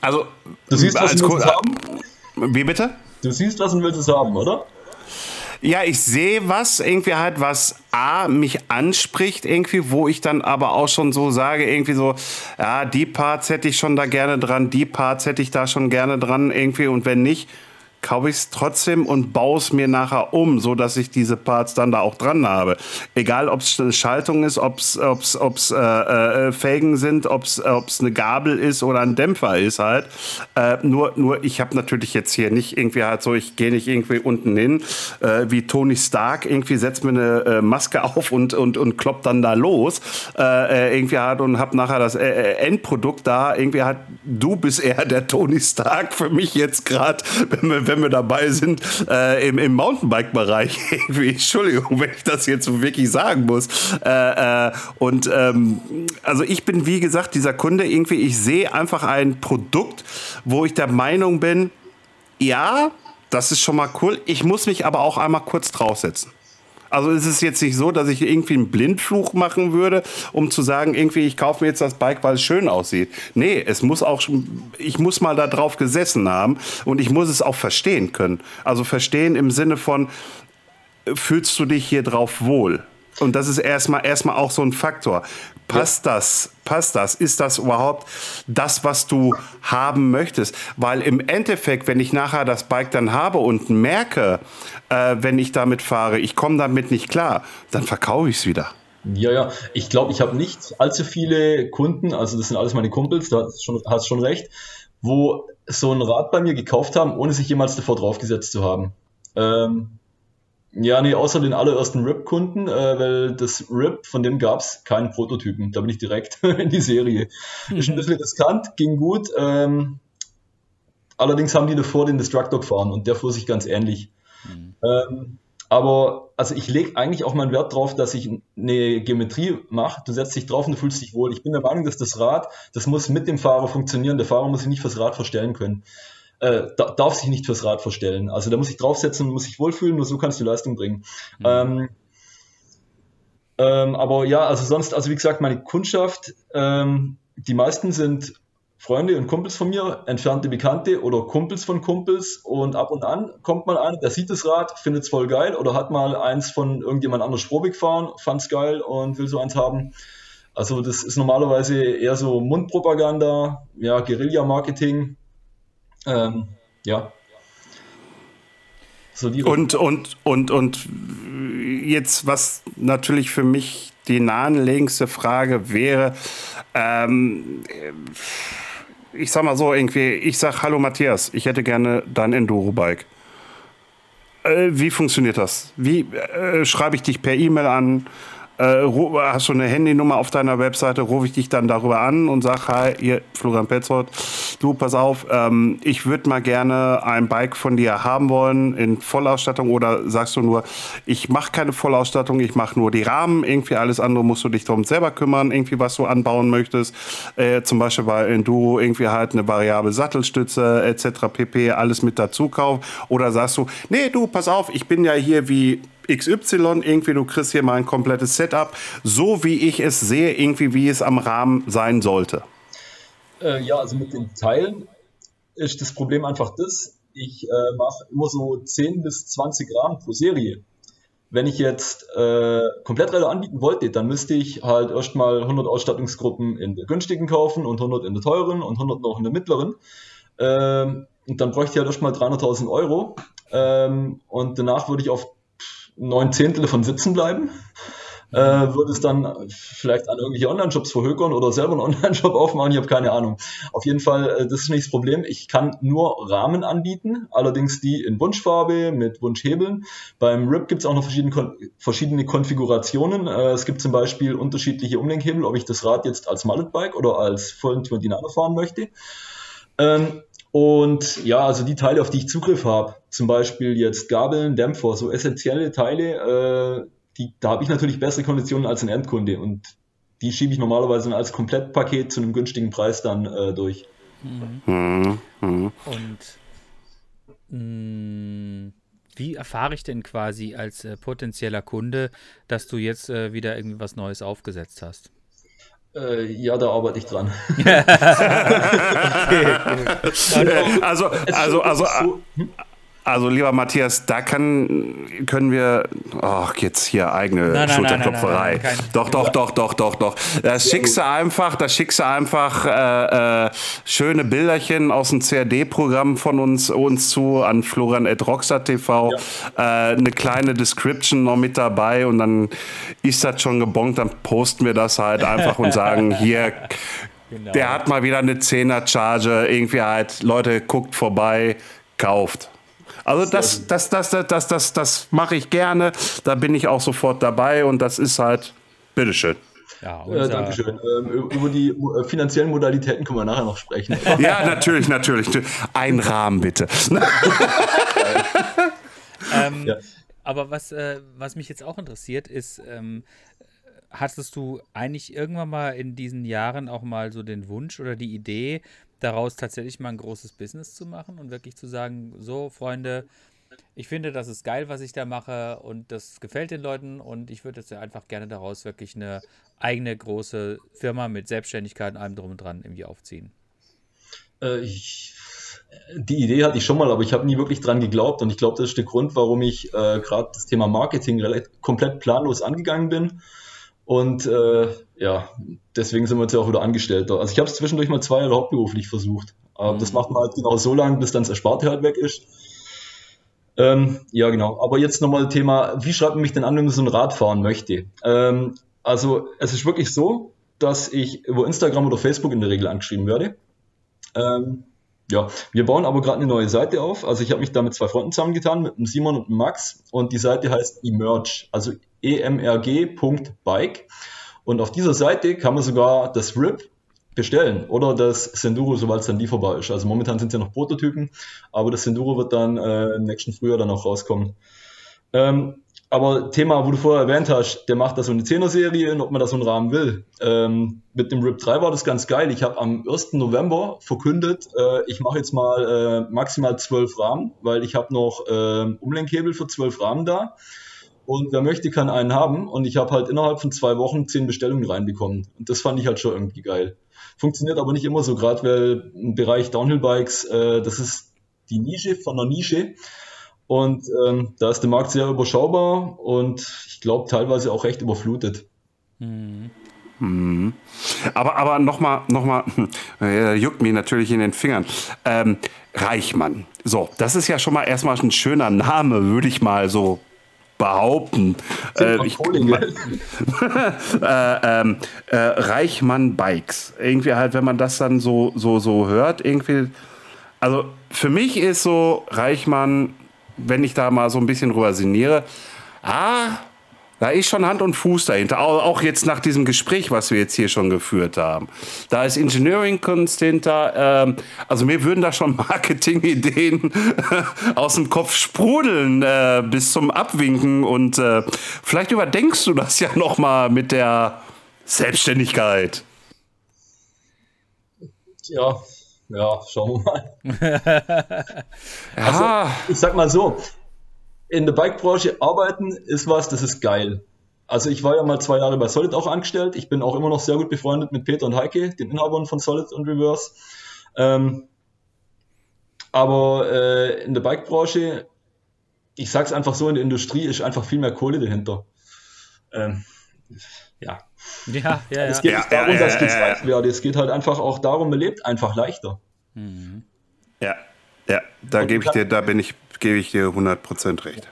also, du siehst, was als du willst haben? Wie bitte? Du siehst, was du willst es haben, oder? Ja, ich sehe was, irgendwie halt, was A, mich anspricht, irgendwie, wo ich dann aber auch schon so sage, irgendwie so, ja, die Parts hätte ich schon da gerne dran, die Parts hätte ich da schon gerne dran, irgendwie, und wenn nicht, kaufe ich es trotzdem und baue es mir nachher um, so dass ich diese Parts dann da auch dran habe. Egal, ob es eine Schaltung ist, ob es ob's, äh, äh, Felgen sind, ob es eine Gabel ist oder ein Dämpfer ist halt. Äh, nur, nur ich habe natürlich jetzt hier nicht irgendwie halt so, ich gehe nicht irgendwie unten hin äh, wie Tony Stark, irgendwie setzt mir eine äh, Maske auf und, und, und kloppt dann da los. Äh, irgendwie halt und habe nachher das Endprodukt da. Irgendwie halt, du bist eher der Tony Stark für mich jetzt gerade, wenn wir wenn wir dabei sind, äh, im, im Mountainbike-Bereich. Entschuldigung, wenn ich das jetzt wirklich sagen muss. Äh, äh, und ähm, also ich bin, wie gesagt, dieser Kunde irgendwie, ich sehe einfach ein Produkt, wo ich der Meinung bin, ja, das ist schon mal cool. Ich muss mich aber auch einmal kurz draufsetzen. Also es ist jetzt nicht so, dass ich irgendwie einen Blindfluch machen würde, um zu sagen, irgendwie, ich kaufe mir jetzt das Bike, weil es schön aussieht. Nee, es muss auch, ich muss mal da drauf gesessen haben und ich muss es auch verstehen können. Also verstehen im Sinne von, fühlst du dich hier drauf wohl? Und das ist erstmal erstmal auch so ein Faktor. Passt ja. das? Passt das? Ist das überhaupt das, was du haben möchtest? Weil im Endeffekt, wenn ich nachher das Bike dann habe und merke, äh, wenn ich damit fahre, ich komme damit nicht klar, dann verkaufe ich es wieder. Ja, ja, ich glaube, ich habe nicht allzu viele Kunden, also das sind alles meine Kumpels, da hast schon, hast schon recht, wo so ein Rad bei mir gekauft haben, ohne sich jemals davor draufgesetzt zu haben. Ähm, ja, nee, außer den allerersten RIP-Kunden, äh, weil das RIP, von dem gab es keinen Prototypen. Da bin ich direkt in die Serie. Mhm. Ist ein bisschen riskant, ging gut. Ähm, allerdings haben die davor den Destructor gefahren und der fuhr sich ganz ähnlich. Mhm. Ähm, aber also ich lege eigentlich auch meinen Wert drauf, dass ich eine Geometrie mache. Du setzt dich drauf und du fühlst dich wohl. Ich bin der Meinung, dass das Rad, das muss mit dem Fahrer funktionieren. Der Fahrer muss sich nicht fürs Rad verstellen können äh, darf sich nicht fürs Rad verstellen. Also da muss ich draufsetzen und muss sich wohlfühlen, nur so kannst du Leistung bringen. Mhm. Ähm, ähm, aber ja, also sonst, also wie gesagt, meine Kundschaft, ähm, die meisten sind Freunde und Kumpels von mir, entfernte Bekannte oder Kumpels von Kumpels und ab und an kommt mal einer, der sieht das Rad, findet es voll geil oder hat mal eins von irgendjemand anders Spur gefahren, fand es geil und will so eins haben. Also das ist normalerweise eher so Mundpropaganda, ja, Guerilla-Marketing, ähm, ja. So und, und, und, und jetzt, was natürlich für mich die naheliegendste Frage wäre, ähm, ich sag mal so irgendwie, ich sag, hallo Matthias, ich hätte gerne dein Enduro-Bike. Äh, wie funktioniert das? Wie äh, schreibe ich dich per E-Mail an? Äh, hast du eine Handynummer auf deiner Webseite, rufe ich dich dann darüber an und sage, hi, hier, Florian Petzold, du, pass auf, ähm, ich würde mal gerne ein Bike von dir haben wollen in Vollausstattung oder sagst du nur, ich mache keine Vollausstattung, ich mache nur die Rahmen, irgendwie alles andere musst du dich darum selber kümmern, irgendwie was du anbauen möchtest, äh, zum Beispiel bei Enduro irgendwie halt eine variable Sattelstütze etc. pp, alles mit dazu kaufen. Oder sagst du, nee, du, pass auf, ich bin ja hier wie XY, irgendwie du kriegst hier mal ein komplettes Setup, so wie ich es sehe, irgendwie wie es am Rahmen sein sollte. Äh, ja, also mit den Teilen ist das Problem einfach das, ich äh, mache immer so 10 bis 20 Rahmen pro Serie. Wenn ich jetzt äh, Kompletträder anbieten wollte, dann müsste ich halt erstmal 100 Ausstattungsgruppen in der günstigen kaufen und 100 in der teuren und 100 noch in der mittleren. Ähm, und dann bräuchte ich halt erstmal 300.000 Euro. Ähm, und danach würde ich auf neun Zehntel von sitzen bleiben. äh, würde es dann vielleicht an irgendwelche Online-Shops verhökern oder selber einen Online-Shop aufmachen, ich habe keine Ahnung. Auf jeden Fall, äh, das ist nicht das Problem. Ich kann nur Rahmen anbieten, allerdings die in Wunschfarbe mit Wunschhebeln. Beim RIP gibt es auch noch verschiedene, verschiedene Konfigurationen. Äh, es gibt zum Beispiel unterschiedliche Umlenkhebel, ob ich das Rad jetzt als Mallet-Bike oder als vollen 29er fahren möchte. Ähm, und ja, also die Teile, auf die ich Zugriff habe, zum Beispiel jetzt Gabeln, Dämpfer, so essentielle Teile, äh, die, da habe ich natürlich bessere Konditionen als ein Endkunde und die schiebe ich normalerweise als Komplettpaket zu einem günstigen Preis dann äh, durch. Mhm. Mhm. Und mh, mm, wie erfahre ich denn quasi als äh, potenzieller Kunde, dass du jetzt äh, wieder irgendwie was Neues aufgesetzt hast? Äh, ja, da arbeite ich dran. okay. Also, also, also, also, also, lieber Matthias, da kann, können wir, ach, jetzt hier eigene nein, Schulterklopferei. Nein, nein, doch, doch, doch, doch, doch, doch. Das schickst du einfach, da schickst du einfach äh, äh, schöne Bilderchen aus dem CAD-Programm von uns, uns zu an florian.rockstar.tv. Ja. Äh, eine kleine Description noch mit dabei und dann ist das schon gebongt, dann posten wir das halt einfach und sagen, hier, genau. der hat mal wieder eine 10er-Charge, irgendwie halt, Leute, guckt vorbei, kauft. Also das, das, das, das, das, das, das mache ich gerne. Da bin ich auch sofort dabei und das ist halt, bitteschön. Ja, äh, Dankeschön. Ähm, über die äh, finanziellen Modalitäten können wir nachher noch sprechen. ja, natürlich, natürlich. Ein Rahmen bitte. ähm, ja. Aber was, äh, was mich jetzt auch interessiert, ist, ähm, hattest du eigentlich irgendwann mal in diesen Jahren auch mal so den Wunsch oder die Idee, daraus tatsächlich mal ein großes Business zu machen und wirklich zu sagen, so Freunde, ich finde, das ist geil, was ich da mache und das gefällt den Leuten und ich würde jetzt einfach gerne daraus wirklich eine eigene große Firma mit Selbstständigkeit und allem drum und dran irgendwie aufziehen. Äh, ich, die Idee hatte ich schon mal, aber ich habe nie wirklich dran geglaubt und ich glaube, das ist der Grund, warum ich äh, gerade das Thema Marketing komplett planlos angegangen bin und äh, ja, deswegen sind wir jetzt ja auch wieder Angestellter. Also ich habe es zwischendurch mal zwei Jahre hauptberuflich versucht. Aber mhm. das macht man halt genau so lange, bis dann das Ersparte halt weg ist. Ähm, ja, genau. Aber jetzt nochmal Thema, wie schreibt man mich denn an, wenn man so ein Rad fahren möchte? Ähm, also es ist wirklich so, dass ich über Instagram oder Facebook in der Regel angeschrieben werde. Ähm, ja, wir bauen aber gerade eine neue Seite auf. Also ich habe mich da mit zwei Freunden zusammengetan, mit dem Simon und dem Max. Und die Seite heißt Emerge, also emrg.bike. Und auf dieser Seite kann man sogar das RIP bestellen oder das Senduro, sobald es dann lieferbar ist. Also momentan sind es ja noch Prototypen, aber das Senduro wird dann äh, im nächsten Frühjahr dann auch rauskommen. Ähm, aber Thema, wo du vorher erwähnt hast, der macht da so eine 10er-Serie und ob man da so einen Rahmen will. Ähm, mit dem RIP 3 war das ganz geil. Ich habe am 1. November verkündet, äh, ich mache jetzt mal äh, maximal 12 Rahmen, weil ich habe noch äh, Umlenkhebel für 12 Rahmen da. Und wer möchte, kann einen haben. Und ich habe halt innerhalb von zwei Wochen 10 Bestellungen reinbekommen. Und das fand ich halt schon irgendwie geil. Funktioniert aber nicht immer so, gerade weil im Bereich Downhill-Bikes, äh, das ist die Nische von der Nische. Und ähm, da ist der Markt sehr überschaubar und ich glaube teilweise auch recht überflutet. Mhm. Mhm. Aber, aber nochmal, noch mal, äh, juckt mich natürlich in den Fingern. Ähm, Reichmann. So, das ist ja schon mal erstmal ein schöner Name, würde ich mal so behaupten. Äh, ich, äh, ähm, äh, Reichmann Bikes. Irgendwie halt, wenn man das dann so, so, so hört, irgendwie. Also für mich ist so Reichmann wenn ich da mal so ein bisschen drüber sinniere, ah, da ist schon Hand und Fuß dahinter. Auch jetzt nach diesem Gespräch, was wir jetzt hier schon geführt haben. Da ist Engineering-Kunst hinter. Ähm, also mir würden da schon Marketing-Ideen aus dem Kopf sprudeln äh, bis zum Abwinken. Und äh, vielleicht überdenkst du das ja noch mal mit der Selbstständigkeit. Ja, ja, schauen wir mal. also, ich sag mal so, in der Bike-Branche arbeiten ist was, das ist geil. Also ich war ja mal zwei Jahre bei Solid auch angestellt. Ich bin auch immer noch sehr gut befreundet mit Peter und Heike, den Inhabern von Solid und Reverse. Ähm, aber äh, in der Bike-Branche, ich sag's einfach so, in der Industrie ist einfach viel mehr Kohle dahinter. Ähm, ja, ja, ja, ja. Es geht nicht darum, ja, ja, dass gezeigt ja, werde. Es geht halt einfach auch darum, man lebt einfach leichter. Mhm. Ja, ja, da gebe ich dir, da bin ich, gebe ich dir 100% recht.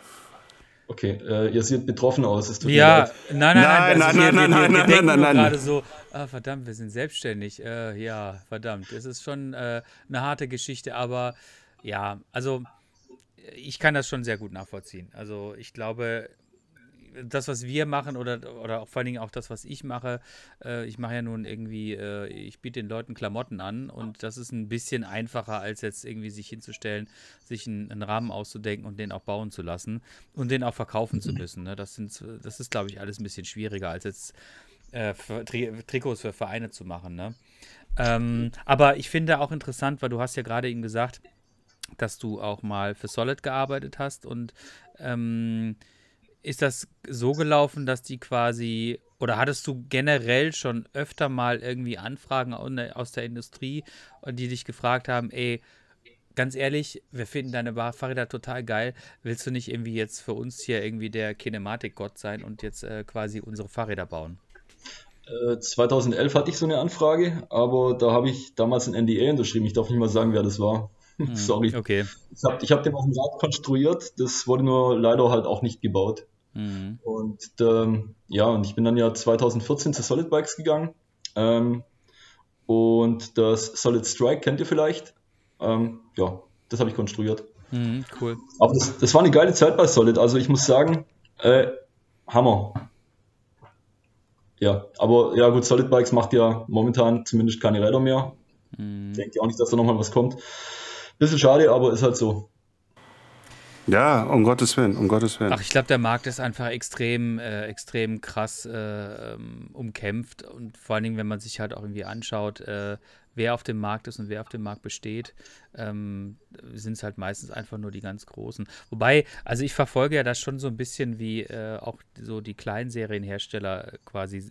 Okay, äh, ihr seht betroffen aus. Es tut mir Ja, leid. nein, nein, nein, Nein, nein, nein, nein, nein, nein, nur nein, gerade nein. so, ah, verdammt, wir sind selbstständig. Äh, ja, verdammt, es ist schon äh, eine harte Geschichte, aber ja, also ich kann das schon sehr gut nachvollziehen. Also ich glaube, das, was wir machen oder, oder auch vor allen Dingen auch das, was ich mache, äh, ich mache ja nun irgendwie, äh, ich biete den Leuten Klamotten an und das ist ein bisschen einfacher, als jetzt irgendwie sich hinzustellen, sich einen, einen Rahmen auszudenken und den auch bauen zu lassen und den auch verkaufen zu müssen. Ne? Das, sind, das ist, glaube ich, alles ein bisschen schwieriger, als jetzt äh, für, Tri Trikots für Vereine zu machen. Ne? Ähm, aber ich finde auch interessant, weil du hast ja gerade eben gesagt, dass du auch mal für Solid gearbeitet hast und ähm, ist das so gelaufen, dass die quasi, oder hattest du generell schon öfter mal irgendwie Anfragen au- aus der Industrie, die dich gefragt haben, ey, ganz ehrlich, wir finden deine Fahrräder total geil, willst du nicht irgendwie jetzt für uns hier irgendwie der Kinematik-Gott sein und jetzt äh, quasi unsere Fahrräder bauen? Äh, 2011 hatte ich so eine Anfrage, aber da habe ich damals ein NDA unterschrieben. Ich darf nicht mal sagen, wer das war. Sorry. Okay. Ich habe ich hab den auf dem Rad konstruiert, das wurde nur leider halt auch nicht gebaut. Mhm. Und ähm, ja, und ich bin dann ja 2014 zu Solid Bikes gegangen. Ähm, und das Solid Strike kennt ihr vielleicht. Ähm, ja, das habe ich konstruiert. Mhm, cool. Aber das, das war eine geile Zeit bei Solid. Also ich muss sagen, äh, Hammer. Ja, aber ja gut, Solid Bikes macht ja momentan zumindest keine Räder mehr. Mhm. Ich denke auch nicht, dass da nochmal was kommt. Bisschen schade, aber ist halt so. Ja, um Gottes Willen, um Gottes Willen. Ach, ich glaube, der Markt ist einfach extrem, äh, extrem krass äh, ähm, umkämpft und vor allen Dingen, wenn man sich halt auch irgendwie anschaut, äh, wer auf dem Markt ist und wer auf dem Markt besteht, ähm, sind es halt meistens einfach nur die ganz Großen. Wobei, also ich verfolge ja das schon so ein bisschen, wie äh, auch so die Kleinserienhersteller quasi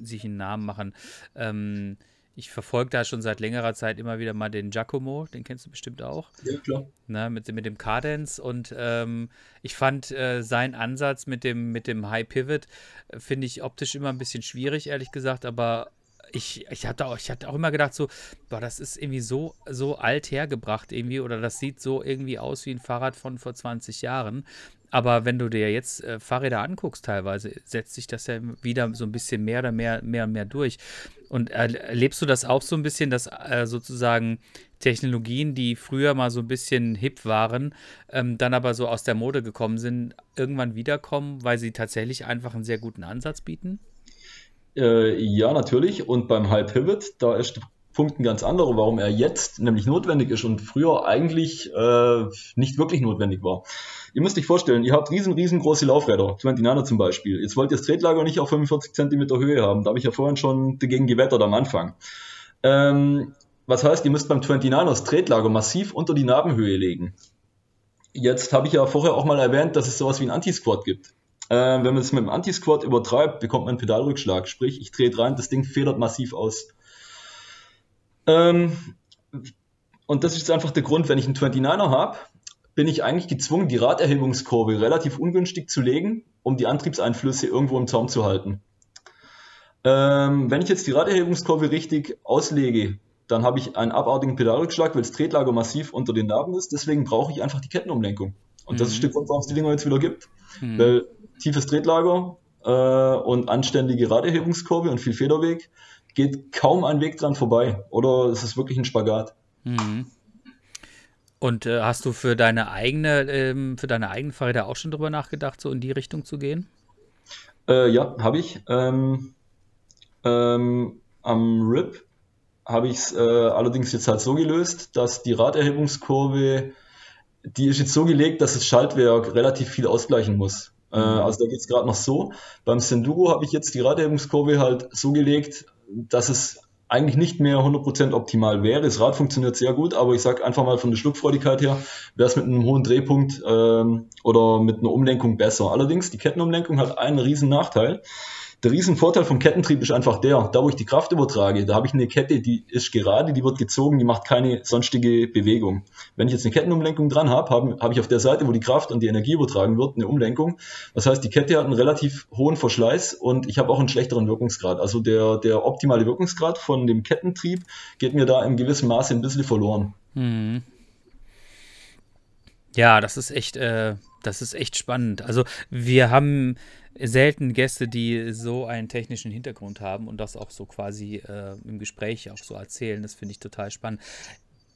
sich einen Namen machen. Ähm, ich verfolge da schon seit längerer Zeit immer wieder mal den Giacomo, den kennst du bestimmt auch Ja, klar. ne, mit, dem- mit dem Cadence und ähm, ich fand äh, seinen Ansatz mit dem, mit dem High Pivot, äh, finde ich optisch immer ein bisschen schwierig, ehrlich gesagt, aber ich, ich, hatte auch, ich hatte auch immer gedacht, so, boah, das ist irgendwie so, so alt hergebracht irgendwie oder das sieht so irgendwie aus wie ein Fahrrad von vor 20 Jahren. Aber wenn du dir jetzt äh, Fahrräder anguckst, teilweise setzt sich das ja wieder so ein bisschen mehr oder mehr, mehr und mehr durch. Und erl- erlebst du das auch so ein bisschen, dass äh, sozusagen Technologien, die früher mal so ein bisschen hip waren, ähm, dann aber so aus der Mode gekommen sind, irgendwann wiederkommen, weil sie tatsächlich einfach einen sehr guten Ansatz bieten? Äh, ja, natürlich. Und beim High Pivot, da ist der Punkt ein ganz anderer, warum er jetzt nämlich notwendig ist und früher eigentlich äh, nicht wirklich notwendig war. Ihr müsst euch vorstellen, ihr habt riesen, riesengroße Laufräder, 29er zum Beispiel. Jetzt wollt ihr das Tretlager nicht auf 45 cm Höhe haben. Da habe ich ja vorhin schon dagegen gewettert am Anfang. Ähm, was heißt, ihr müsst beim 29er das Tretlager massiv unter die Nabenhöhe legen. Jetzt habe ich ja vorher auch mal erwähnt, dass es sowas wie ein Anti-Squat gibt. Äh, wenn man es mit dem Anti-Squat übertreibt, bekommt man einen Pedalrückschlag. Sprich, ich drehe rein, das Ding federt massiv aus. Ähm, und das ist einfach der Grund, wenn ich einen 29er habe, bin ich eigentlich gezwungen, die Raderhebungskurve relativ ungünstig zu legen, um die Antriebseinflüsse irgendwo im Zaum zu halten. Ähm, wenn ich jetzt die Raderhebungskurve richtig auslege, dann habe ich einen abartigen Pedalrückschlag, weil das Tretlager massiv unter den Narben ist. Deswegen brauche ich einfach die Kettenumlenkung. Und das Mhm. ist der Grund, warum es die Dinger jetzt wieder gibt. Hm. Weil tiefes Tretlager äh, und anständige Raderhebungskurve und viel Federweg geht kaum ein Weg dran vorbei. Oder es ist wirklich ein Spagat. Mhm. Und äh, hast du für deine eigene, ähm, für deine eigenen Fahrräder auch schon drüber nachgedacht, so in die Richtung zu gehen? Äh, ja, habe ich. Ähm, ähm, am RIP habe ich es äh, allerdings jetzt halt so gelöst, dass die Raderhebungskurve, die ist jetzt so gelegt, dass das Schaltwerk relativ viel ausgleichen muss. Äh, also da geht es gerade noch so. Beim Senduro habe ich jetzt die Raderhebungskurve halt so gelegt, dass es eigentlich nicht mehr 100% optimal wäre. Das Rad funktioniert sehr gut, aber ich sage einfach mal von der Schluckfreudigkeit her, wäre es mit einem hohen Drehpunkt ähm, oder mit einer Umlenkung besser. Allerdings, die Kettenumlenkung hat einen riesen Nachteil. Der riesen Vorteil vom Kettentrieb ist einfach der, da wo ich die Kraft übertrage, da habe ich eine Kette, die ist gerade, die wird gezogen, die macht keine sonstige Bewegung. Wenn ich jetzt eine Kettenumlenkung dran habe, habe hab ich auf der Seite, wo die Kraft und die Energie übertragen wird, eine Umlenkung. Das heißt, die Kette hat einen relativ hohen Verschleiß und ich habe auch einen schlechteren Wirkungsgrad. Also der, der optimale Wirkungsgrad von dem Kettentrieb geht mir da in gewissem Maße ein bisschen verloren. Mhm. Ja, das ist echt, äh, das ist echt spannend. Also wir haben selten Gäste, die so einen technischen Hintergrund haben und das auch so quasi äh, im Gespräch auch so erzählen. Das finde ich total spannend.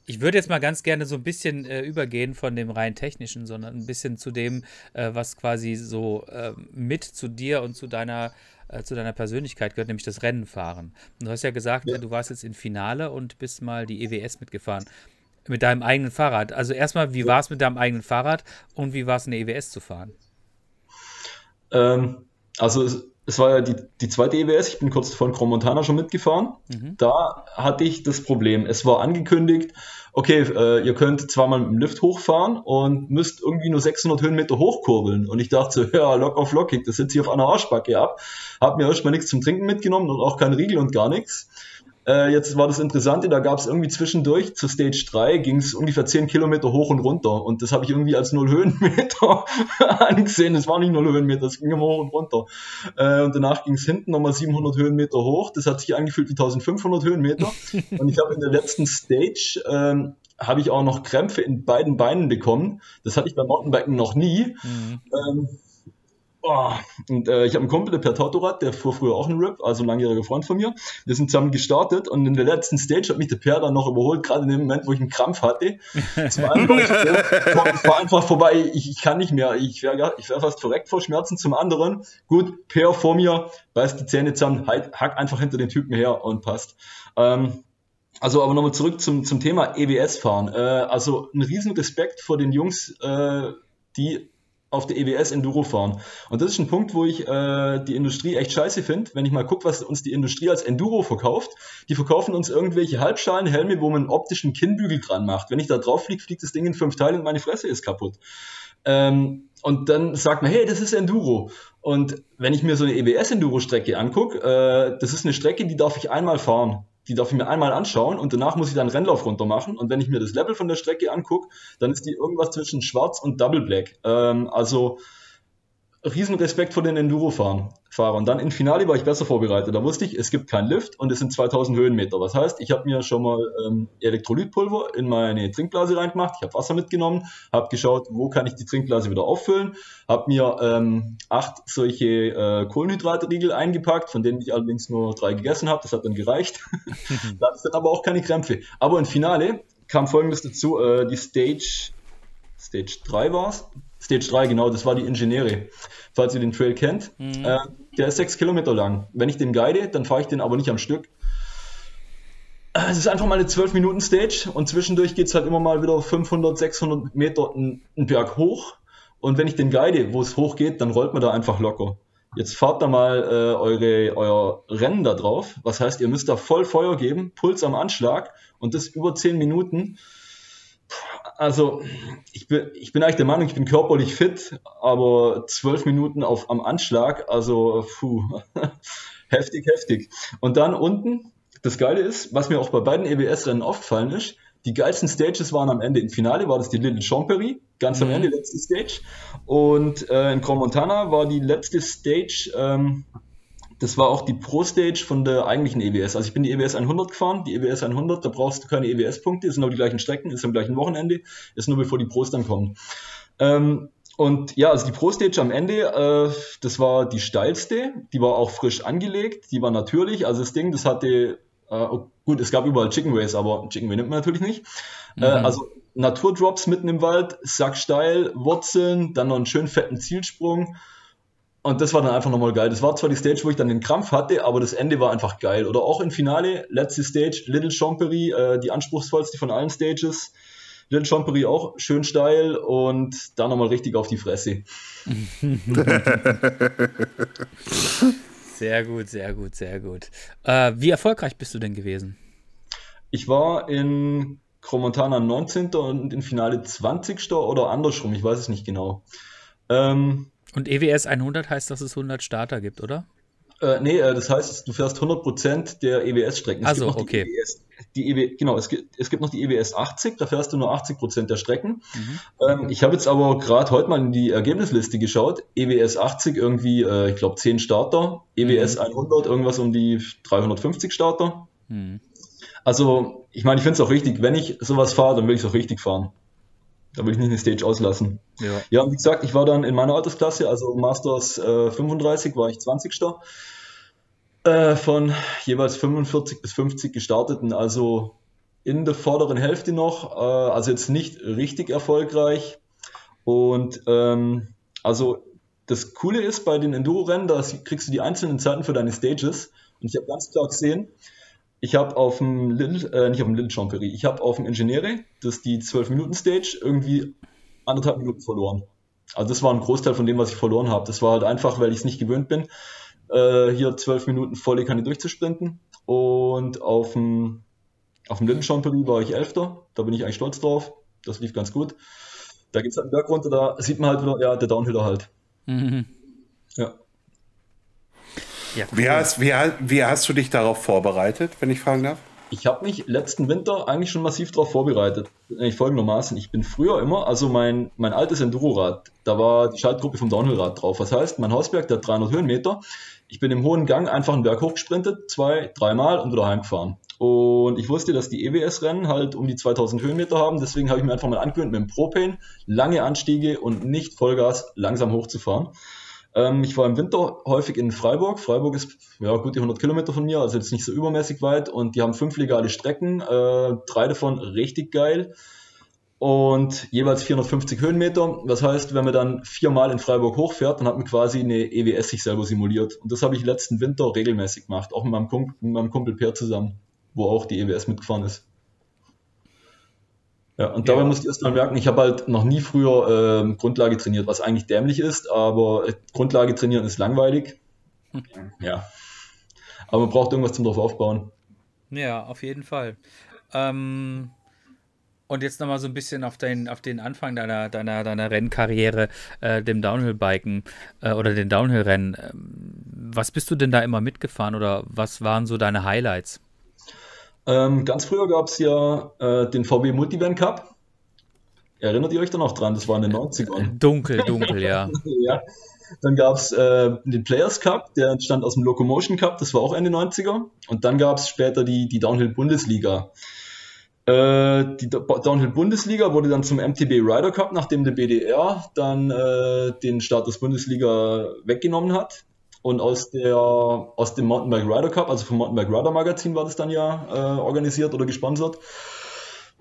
Ich würde jetzt mal ganz gerne so ein bisschen äh, übergehen von dem rein technischen, sondern ein bisschen zu dem, äh, was quasi so äh, mit zu dir und zu deiner, äh, zu deiner Persönlichkeit gehört, nämlich das Rennenfahren. Du hast ja gesagt, ja. du warst jetzt im Finale und bist mal die EWS mitgefahren. Mit deinem eigenen Fahrrad. Also erstmal, wie war es mit deinem eigenen Fahrrad und wie war es in der EWS zu fahren? Ähm, also es, es, war ja die, die zweite EWS, ich bin kurz von Cromontana schon mitgefahren. Mhm. Da hatte ich das Problem. Es war angekündigt, okay, äh, ihr könnt zweimal mit dem Lift hochfahren und müsst irgendwie nur 600 Höhenmeter hochkurbeln. Und ich dachte so, ja, lock auf lockig, das sitze ich auf einer Arschbacke ab. Hab mir erstmal nichts zum Trinken mitgenommen und auch keinen Riegel und gar nichts. Äh, jetzt war das Interessante, da gab es irgendwie zwischendurch zur Stage 3 ging es ungefähr 10 Kilometer hoch und runter. Und das habe ich irgendwie als 0 Höhenmeter angesehen. Das war nicht 0 Höhenmeter, das ging immer hoch und runter. Äh, und danach ging es hinten nochmal 700 Höhenmeter hoch. Das hat sich angefühlt wie 1500 Höhenmeter. und ich habe in der letzten Stage ähm, habe ich auch noch Krämpfe in beiden Beinen bekommen. Das hatte ich beim Mountainbiken noch nie. Mhm. Ähm, Oh, und äh, ich habe einen Kumpel, der Per Tortorat, der fuhr früher auch einen Rip, also ein langjähriger Freund von mir. Wir sind zusammen gestartet und in der letzten Stage hat mich der Per dann noch überholt, gerade in dem Moment, wo ich einen Krampf hatte. Es war einfach, ich war einfach vorbei, ich, ich kann nicht mehr, ich wäre ich wär fast verreckt vor Schmerzen. Zum anderen, gut, Per vor mir, beißt die Zähne zusammen, halt, hack einfach hinter den Typen her und passt. Ähm, also aber nochmal zurück zum, zum Thema EWS-Fahren. Äh, also ein riesen Respekt vor den Jungs, äh, die auf der EWS Enduro fahren. Und das ist ein Punkt, wo ich äh, die Industrie echt scheiße finde, wenn ich mal gucke, was uns die Industrie als Enduro verkauft. Die verkaufen uns irgendwelche Halbschalenhelme, wo man einen optischen Kinnbügel dran macht. Wenn ich da drauf fliege, fliegt das Ding in fünf Teile und meine Fresse ist kaputt. Ähm, und dann sagt man, hey, das ist Enduro. Und wenn ich mir so eine EWS-Enduro-Strecke angucke, äh, das ist eine Strecke, die darf ich einmal fahren die darf ich mir einmal anschauen und danach muss ich dann Rennlauf runter machen. Und wenn ich mir das Level von der Strecke angucke, dann ist die irgendwas zwischen Schwarz und Double Black. Ähm, also riesen Respekt vor den Enduro-Fahrern. Dann im Finale war ich besser vorbereitet. Da wusste ich, es gibt keinen Lift und es sind 2000 Höhenmeter. Was heißt, ich habe mir schon mal ähm, Elektrolytpulver in meine Trinkblase reingemacht, ich habe Wasser mitgenommen, habe geschaut, wo kann ich die Trinkblase wieder auffüllen, habe mir ähm, acht solche äh, Kohlenhydratriegel eingepackt, von denen ich allerdings nur drei gegessen habe. Das hat dann gereicht. da hatte ich dann aber auch keine Krämpfe. Aber im Finale kam folgendes dazu, äh, die Stage, Stage 3 war es, Stage 3, genau, das war die Ingenieure, falls ihr den Trail kennt. Mhm. Äh, der ist sechs Kilometer lang. Wenn ich den guide, dann fahre ich den aber nicht am Stück. Es ist einfach mal eine 12-Minuten-Stage und zwischendurch geht es halt immer mal wieder 500, 600 Meter einen Berg hoch. Und wenn ich den guide, wo es hoch geht, dann rollt man da einfach locker. Jetzt fahrt da mal äh, eure, euer Rennen da drauf. Was heißt, ihr müsst da voll Feuer geben, Puls am Anschlag und das über 10 Minuten also ich bin, ich bin eigentlich der Meinung, ich bin körperlich fit, aber zwölf Minuten auf, am Anschlag, also puh, heftig, heftig. Und dann unten, das Geile ist, was mir auch bei beiden EBS-Rennen aufgefallen ist, die geilsten Stages waren am Ende. Im Finale war das die Little Champery, ganz mhm. am Ende, letzte Stage. Und äh, in Grand Montana war die letzte Stage, ähm, das war auch die Pro-Stage von der eigentlichen EWS. Also ich bin die EWS 100 gefahren, die EWS 100, da brauchst du keine EWS-Punkte, es sind auch die gleichen Strecken, ist am gleichen Wochenende, ist nur bevor die Pros dann kommen. Ähm, und ja, also die Pro-Stage am Ende, äh, das war die steilste, die war auch frisch angelegt, die war natürlich, also das Ding, das hatte, äh, oh, gut, es gab überall Chicken Ways, aber Chicken Way nimmt man natürlich nicht. Äh, mhm. Äh, also Naturdrops mitten im Wald, sacksteil, Wurzeln, dann noch einen schönen fetten Zielsprung und das war dann einfach nochmal geil. Das war zwar die Stage, wo ich dann den Krampf hatte, aber das Ende war einfach geil. Oder auch im Finale, letzte Stage, Little Champery, äh, die anspruchsvollste von allen Stages. Little Champery auch schön steil und da nochmal richtig auf die Fresse. sehr gut, sehr gut, sehr gut. Äh, wie erfolgreich bist du denn gewesen? Ich war in Chromontana 19. und im Finale 20. oder andersrum, ich weiß es nicht genau. Ähm, und EWS 100 heißt, dass es 100 Starter gibt, oder? Äh, nee, äh, das heißt, du fährst 100% der EWS-Strecken. Also, okay. Die EWS, die EW, genau, es gibt, es gibt noch die EWS 80, da fährst du nur 80% der Strecken. Mhm. Ähm, ich habe jetzt aber gerade heute mal in die Ergebnisliste geschaut. EWS 80 irgendwie, äh, ich glaube, 10 Starter. EWS mhm. 100 irgendwas um die 350 Starter. Mhm. Also, ich meine, ich finde es auch richtig, wenn ich sowas fahre, dann will ich es auch richtig fahren. Da will ich nicht eine Stage auslassen. Ja. Ja, und wie gesagt, ich war dann in meiner Altersklasse, also Masters äh, 35, war ich 20. Äh, von jeweils 45 bis 50 gestarteten, also in der vorderen Hälfte noch, äh, also jetzt nicht richtig erfolgreich. Und ähm, also das Coole ist bei den Enduro-Rennen, da kriegst du die einzelnen Zeiten für deine Stages. Und ich habe ganz klar gesehen, ich habe auf dem Little, äh, nicht auf dem Little Champery, ich habe auf dem Ingenieure, das ist die 12-Minuten-Stage, irgendwie anderthalb Minuten verloren. Also das war ein Großteil von dem, was ich verloren habe. Das war halt einfach, weil ich es nicht gewöhnt bin, äh, hier zwölf Minuten volle Kanne durchzusprinten. Und auf dem, auf dem Little Champery war ich Elfter. Da bin ich eigentlich stolz drauf. Das lief ganz gut. Da geht es halt einen Berg runter, da sieht man halt wieder, ja, der Downhiller halt. Mhm. Ja. Ja, Wie, hast, wie, wie hast du dich darauf vorbereitet, wenn ich fragen darf? Ich habe mich letzten Winter eigentlich schon massiv darauf vorbereitet. Nämlich folgendermaßen, ich bin früher immer, also mein, mein altes Enduro-Rad, da war die Schaltgruppe vom Downhill-Rad drauf. Was heißt, mein Hausberg, der hat 300 Höhenmeter. Ich bin im hohen Gang einfach einen Berg hochgesprintet, zwei, dreimal und wieder heimgefahren. Und ich wusste, dass die EWS-Rennen halt um die 2000 Höhenmeter haben, deswegen habe ich mir einfach mal angewöhnt, mit dem Propane lange Anstiege und nicht Vollgas langsam hochzufahren. Ähm, ich war im Winter häufig in Freiburg. Freiburg ist ja gut die 100 Kilometer von mir, also jetzt nicht so übermäßig weit. Und die haben fünf legale Strecken, äh, drei davon richtig geil und jeweils 450 Höhenmeter. Das heißt, wenn man dann viermal in Freiburg hochfährt, dann hat man quasi eine EWS sich selber simuliert. Und das habe ich letzten Winter regelmäßig gemacht, auch mit meinem, Kumpel, mit meinem Kumpel Per zusammen, wo auch die EWS mitgefahren ist. Ja, und dabei Ja. musste ich erst mal merken, ich habe halt noch nie früher ähm, Grundlage trainiert, was eigentlich dämlich ist, aber äh, Grundlage trainieren ist langweilig. Ja. Aber man braucht irgendwas zum drauf aufbauen. Ja, auf jeden Fall. Ähm, und jetzt nochmal so ein bisschen auf den, auf den Anfang deiner, deiner, deiner Rennkarriere, äh, dem Downhill-Biken äh, oder den Downhill-Rennen. Ähm, was bist du denn da immer mitgefahren oder was waren so deine Highlights? Ähm, ganz früher gab es ja äh, den VW Multivan Cup. Erinnert ihr euch da noch dran? Das war in den 90ern. Dunkel, dunkel, ja. ja. Dann gab es äh, den Players Cup, der entstand aus dem Locomotion Cup, das war auch Ende 90er. Und dann gab es später die, die Downhill Bundesliga. Äh, die Do- Downhill Bundesliga wurde dann zum MTB Rider Cup, nachdem der BDR dann äh, den Status Bundesliga weggenommen hat. Und aus, der, aus dem Mountainbike Rider Cup, also vom Mountainbike Rider Magazin war das dann ja äh, organisiert oder gesponsert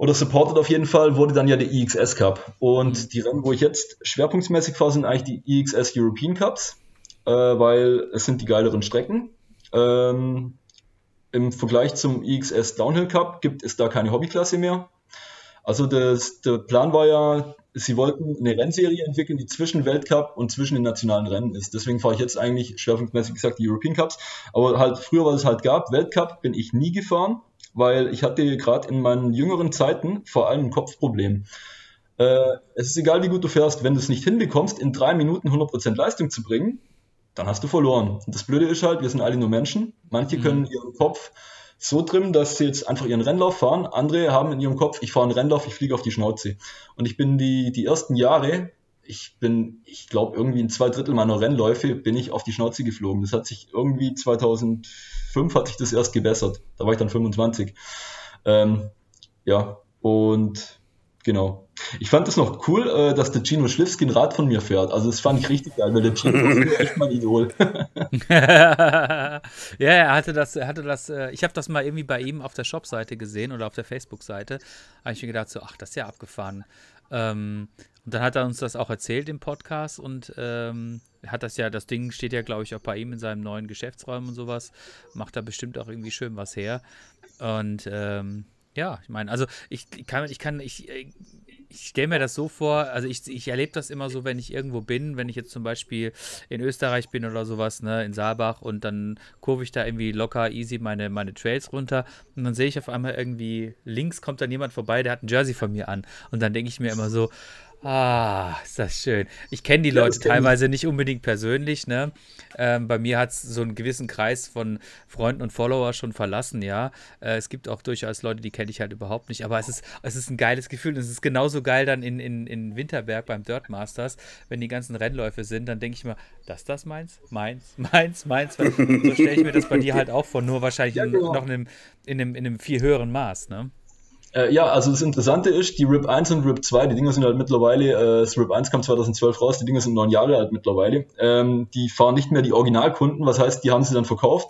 oder supported auf jeden Fall, wurde dann ja der IXS Cup. Und die Rennen, wo ich jetzt schwerpunktmäßig fahre, sind eigentlich die IXS European Cups, äh, weil es sind die geileren Strecken. Ähm, Im Vergleich zum IXS Downhill Cup gibt es da keine Hobbyklasse mehr. Also das, der Plan war ja, sie wollten eine Rennserie entwickeln, die zwischen Weltcup und zwischen den nationalen Rennen ist. Deswegen fahre ich jetzt eigentlich schwerpunktmäßig gesagt die European Cups. Aber halt früher, was es halt gab, Weltcup bin ich nie gefahren, weil ich hatte gerade in meinen jüngeren Zeiten vor allem ein Kopfproblem. Äh, es ist egal, wie gut du fährst, wenn du es nicht hinbekommst, in drei Minuten 100% Leistung zu bringen, dann hast du verloren. Und das Blöde ist halt, wir sind alle nur Menschen. Manche können ihren Kopf so trimmen, dass sie jetzt einfach ihren Rennlauf fahren. Andere haben in ihrem Kopf, ich fahre einen Rennlauf, ich fliege auf die Schnauze. Und ich bin die, die ersten Jahre, ich bin, ich glaube, irgendwie in zwei Drittel meiner Rennläufe bin ich auf die Schnauze geflogen. Das hat sich irgendwie 2005 hat sich das erst gebessert. Da war ich dann 25. Ähm, ja, und genau. Ich fand es noch cool, äh, dass der Gino Schliffski ein Rad von mir fährt. Also das fand ich richtig geil, weil der Gino ist echt mein Idol. ja, er hatte das, er hatte das, äh, ich habe das mal irgendwie bei ihm auf der Shop-Seite gesehen oder auf der Facebook-Seite. Habe ich mir gedacht, so, ach, das ist ja abgefahren. Ähm, und dann hat er uns das auch erzählt im Podcast und ähm, hat das ja, das Ding steht ja, glaube ich, auch bei ihm in seinem neuen Geschäftsraum und sowas. Macht da bestimmt auch irgendwie schön was her. Und ähm, ja, ich meine, also ich, ich kann, ich kann, ich, ich stelle mir das so vor, also ich, ich erlebe das immer so, wenn ich irgendwo bin, wenn ich jetzt zum Beispiel in Österreich bin oder sowas, ne, in Saalbach und dann kurve ich da irgendwie locker, easy meine, meine Trails runter und dann sehe ich auf einmal irgendwie, links kommt dann jemand vorbei, der hat ein Jersey von mir an. Und dann denke ich mir immer so, Ah, ist das schön. Ich kenne die Leute teilweise nicht unbedingt persönlich, ne? Ähm, bei mir hat es so einen gewissen Kreis von Freunden und Follower schon verlassen, ja. Äh, es gibt auch durchaus Leute, die kenne ich halt überhaupt nicht, aber es ist, es ist ein geiles Gefühl. Und es ist genauso geil dann in, in, in Winterberg beim Dirt Masters, wenn die ganzen Rennläufe sind, dann denke ich mir, das das meins? Meins, meins, meins. So stelle ich mir das bei dir halt auch vor, nur wahrscheinlich Ja, in, genau. noch in einem, in, einem, in einem viel höheren Maß, ne? Äh, ja, also das Interessante ist, die RIP 1 und RIP 2, die Dinger sind halt mittlerweile, äh, das RIP 1 kam 2012 raus, die Dinger sind neun Jahre alt mittlerweile. Ähm, die fahren nicht mehr die Originalkunden, was heißt, die haben sie dann verkauft.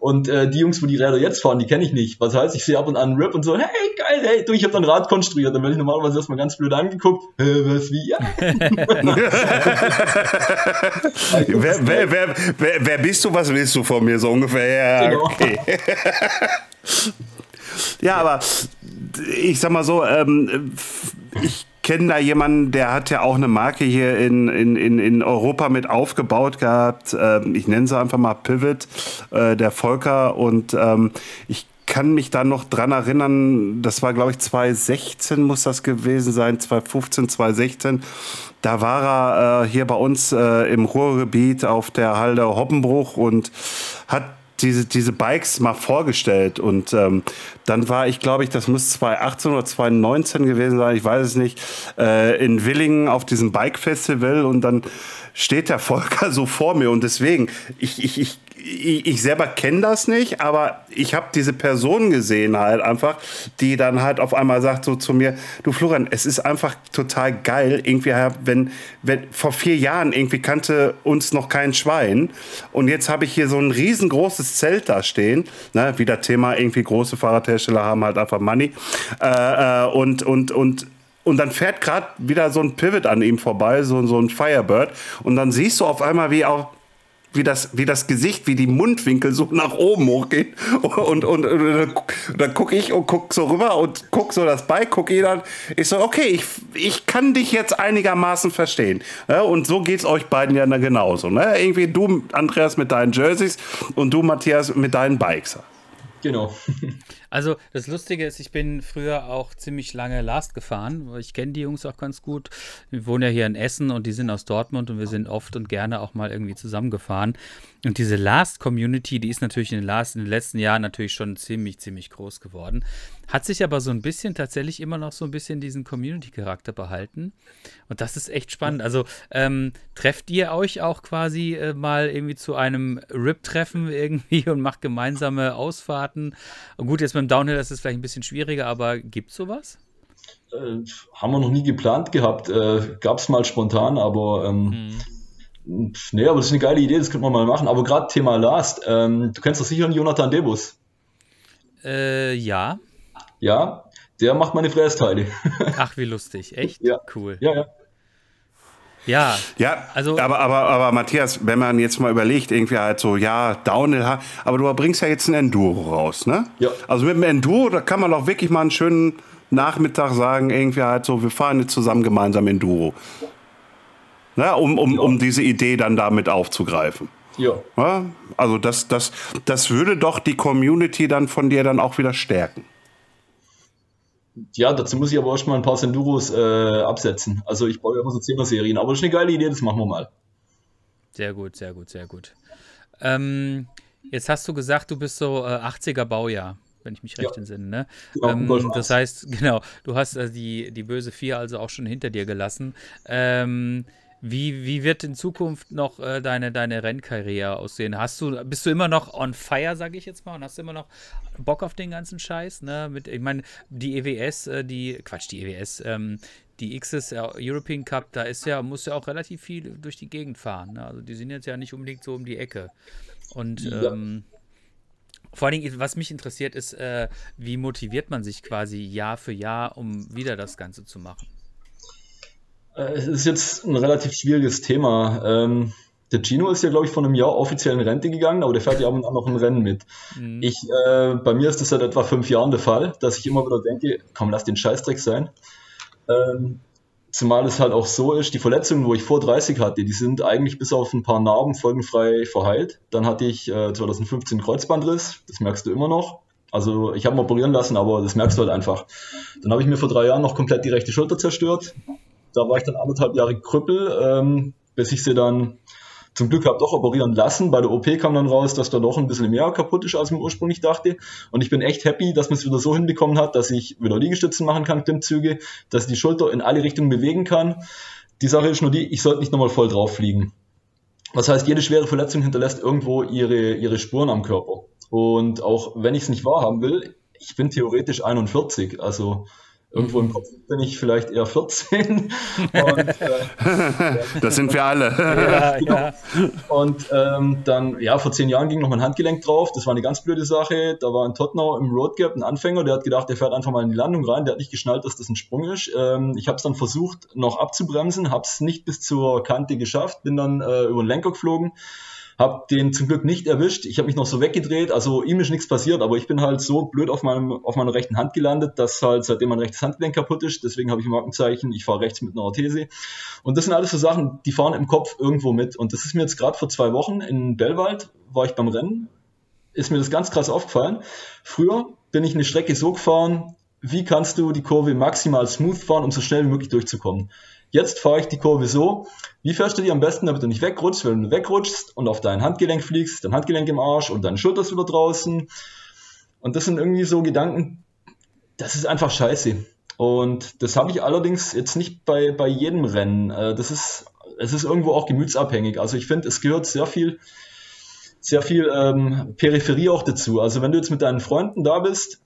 Und äh, die Jungs, wo die Räder jetzt fahren, die kenne ich nicht. Was heißt, ich sehe ab und an einen Rip und so, hey, geil, hey, du, ich habe ein Rad konstruiert. Dann werde ich normalerweise erstmal ganz blöd angeguckt. Hä, was, wie? Ja. wer, wer, wer, wer, wer bist du, was willst du von mir, so ungefähr? Ja, Genau. okay. Ja, aber ich sag mal so, ähm, ich kenne da jemanden, der hat ja auch eine Marke hier in, in, in, in Europa mit aufgebaut gehabt. Ähm, ich nenne sie einfach mal Pivot, äh, der Volker. Und ähm, ich kann mich da noch dran erinnern, das war glaube ich 2016 muss das gewesen sein, 2015, 2016. Da war er äh, hier bei uns äh, im Ruhrgebiet auf der Halde Hoppenbruch und hat diese, diese Bikes mal vorgestellt. Und ähm, dann war ich, glaube ich, das muss 2018 oder 2019 gewesen sein, ich weiß es nicht, äh, in Willingen auf diesem Bike-Festival und dann steht der Volker so vor mir. Und deswegen, ich, ich, ich, ich selber kenne das nicht, aber ich habe diese Person gesehen halt einfach, die dann halt auf einmal sagt so zu mir, du Florian, es ist einfach total geil, irgendwie, wenn, wenn vor vier Jahren irgendwie kannte uns noch kein Schwein und jetzt habe ich hier so ein riesengroßes Zelt da stehen, ne, wieder Thema, irgendwie große Fahrradhersteller haben halt einfach Money äh, äh, und, und, und und dann fährt gerade wieder so ein Pivot an ihm vorbei, so, so ein Firebird. Und dann siehst du auf einmal, wie auch wie das, wie das Gesicht, wie die Mundwinkel so nach oben hochgehen. Und, und, und, und dann gucke ich und guck so rüber und guck so das Bike, guck ihn an. Ich so, okay, ich, ich kann dich jetzt einigermaßen verstehen. Ja, und so geht's euch beiden ja dann genauso. Ne? Irgendwie du, Andreas, mit deinen Jerseys und du, Matthias, mit deinen Bikes. Genau. Also das Lustige ist, ich bin früher auch ziemlich lange Last gefahren. Ich kenne die Jungs auch ganz gut. Wir wohnen ja hier in Essen und die sind aus Dortmund und wir sind oft und gerne auch mal irgendwie zusammengefahren. Und diese Last-Community, die ist natürlich in den, Last, in den letzten Jahren natürlich schon ziemlich, ziemlich groß geworden. Hat sich aber so ein bisschen tatsächlich immer noch so ein bisschen diesen Community-Charakter behalten. Und das ist echt spannend. Also ähm, trefft ihr euch auch quasi äh, mal irgendwie zu einem RIP-Treffen irgendwie und macht gemeinsame Ausfahrten? Und gut, jetzt beim Downhill ist es vielleicht ein bisschen schwieriger, aber gibt es sowas? Äh, haben wir noch nie geplant gehabt. Äh, Gab es mal spontan, aber ähm, nee, aber das ist eine geile Idee, das könnte man mal machen. Aber gerade Thema Last, ähm, du kennst doch sicher einen Jonathan Debus. Äh, ja. Ja, der macht meine Frästeile. Ach, wie lustig. Echt? Ja. Cool. ja, ja. Ja. Ja, Also- aber, aber, aber Matthias, wenn man jetzt mal überlegt, irgendwie halt so, ja, Downhill, aber du bringst ja jetzt ein Enduro raus, ne? Ja. Also mit dem Enduro, da kann man auch wirklich mal einen schönen Nachmittag sagen, irgendwie halt so, wir fahren jetzt zusammen gemeinsam Enduro. Ne? Um, um, um diese Idee dann damit aufzugreifen. Ja. Ja? Also das, das, das würde doch die Community dann von dir dann auch wieder stärken. Ja, dazu muss ich aber erstmal ein paar Senduros äh, absetzen. Also ich baue ja immer so 10er Serien, aber das ist eine geile Idee, das machen wir mal. Sehr gut, sehr gut, sehr gut. Ähm, jetzt hast du gesagt, du bist so äh, 80er Baujahr, wenn ich mich recht Ja. entsinne. Ne? Genau, ähm, das 1. heißt, genau, du hast äh, die, die böse Vier also auch schon hinter dir gelassen. Ähm, wie, wie wird in Zukunft noch äh, deine, deine Rennkarriere aussehen? Hast du, bist du immer noch on fire, sage ich jetzt mal, und hast du immer noch Bock auf den ganzen Scheiß? Ne? Mit, ich meine, die EWS, äh, die, Quatsch, die EWS, ähm, die XS äh, European Cup, da ist ja, muss ja auch relativ viel durch die Gegend fahren. Ne? Also die sind jetzt ja nicht unbedingt so um die Ecke. Und Ja. ähm, vor allen Dingen, was mich interessiert, ist, äh, wie motiviert man sich quasi Jahr für Jahr, um wieder das Ganze zu machen? Äh, Es ist jetzt ein relativ schwieriges Thema. Ähm, der Gino ist ja, glaube ich, vor einem Jahr offiziell in Rente gegangen, aber der fährt ja ab und an noch ein Rennen mit. Ich, äh, bei mir ist das seit etwa fünf Jahren der Fall, dass ich immer wieder denke, komm, lass den Scheißdreck sein. Ähm, zumal es halt auch so ist, die Verletzungen, wo ich vor 30 hatte, die sind eigentlich bis auf ein paar Narben folgenfrei verheilt. Dann hatte ich äh, 2015 einen Kreuzbandriss, das merkst du immer noch. Also ich habe ihn operieren lassen, aber das merkst du halt einfach. Dann habe ich mir vor drei Jahren noch komplett die rechte Schulter zerstört. Da war ich dann anderthalb Jahre Krüppel, ähm, bis ich sie dann zum Glück habe doch operieren lassen. Bei der OP kam dann raus, dass da doch ein bisschen mehr kaputt ist, als man ursprünglich dachte. Und ich bin echt happy, dass man es wieder so hinbekommen hat, dass ich wieder Liegestützen machen kann, Klimmzüge, dass ich die Schulter in alle Richtungen bewegen kann. Die Sache ist nur die, ich sollte nicht nochmal voll drauf fliegen. Das heißt, jede schwere Verletzung hinterlässt irgendwo ihre, ihre Spuren am Körper. Und auch wenn ich es nicht wahrhaben will, ich bin theoretisch 41, also Irgendwo im Kopf bin ich vielleicht eher 14. Und, äh, das sind wir alle. Ja, genau. ja. Und ähm, dann, ja, vor zehn Jahren ging noch mein Handgelenk drauf. Das war eine ganz blöde Sache. Da war in Tottenau im Roadgap ein Anfänger, der hat gedacht, der fährt einfach mal in die Landung rein. Der hat nicht geschnallt, dass das ein Sprung ist. Ähm, ich habe es dann versucht, noch abzubremsen, habe es nicht bis zur Kante geschafft, bin dann äh, über den Lenker geflogen habe den zum Glück nicht erwischt. Ich habe mich noch so weggedreht, also ihm ist nichts passiert, aber ich bin halt so blöd auf, meinem, auf meiner rechten Hand gelandet, dass halt seitdem mein rechtes Handgelenk kaputt ist. Deswegen habe ich ein Markenzeichen, ich fahre rechts mit einer Orthese. Und das sind alles so Sachen, die fahren im Kopf irgendwo mit. Und das ist mir jetzt gerade vor zwei Wochen in Bellwald, war ich beim Rennen, ist mir das ganz krass aufgefallen. Früher bin ich eine Strecke so gefahren, wie kannst du die Kurve maximal smooth fahren, um so schnell wie möglich durchzukommen. Jetzt fahre ich die Kurve so. Wie fährst du die am besten, damit du nicht wegrutschst? Wenn du wegrutschst und auf dein Handgelenk fliegst, dein Handgelenk im Arsch und deine Schulter ist wieder draußen. Und das sind irgendwie so Gedanken, das ist einfach scheiße. Und das habe ich allerdings jetzt nicht bei, bei jedem Rennen. Äh, das ist, es ist irgendwo auch gemütsabhängig. Also ich finde, es gehört sehr viel, sehr viel ähm, Peripherie auch dazu. Also wenn du jetzt mit deinen Freunden da bist,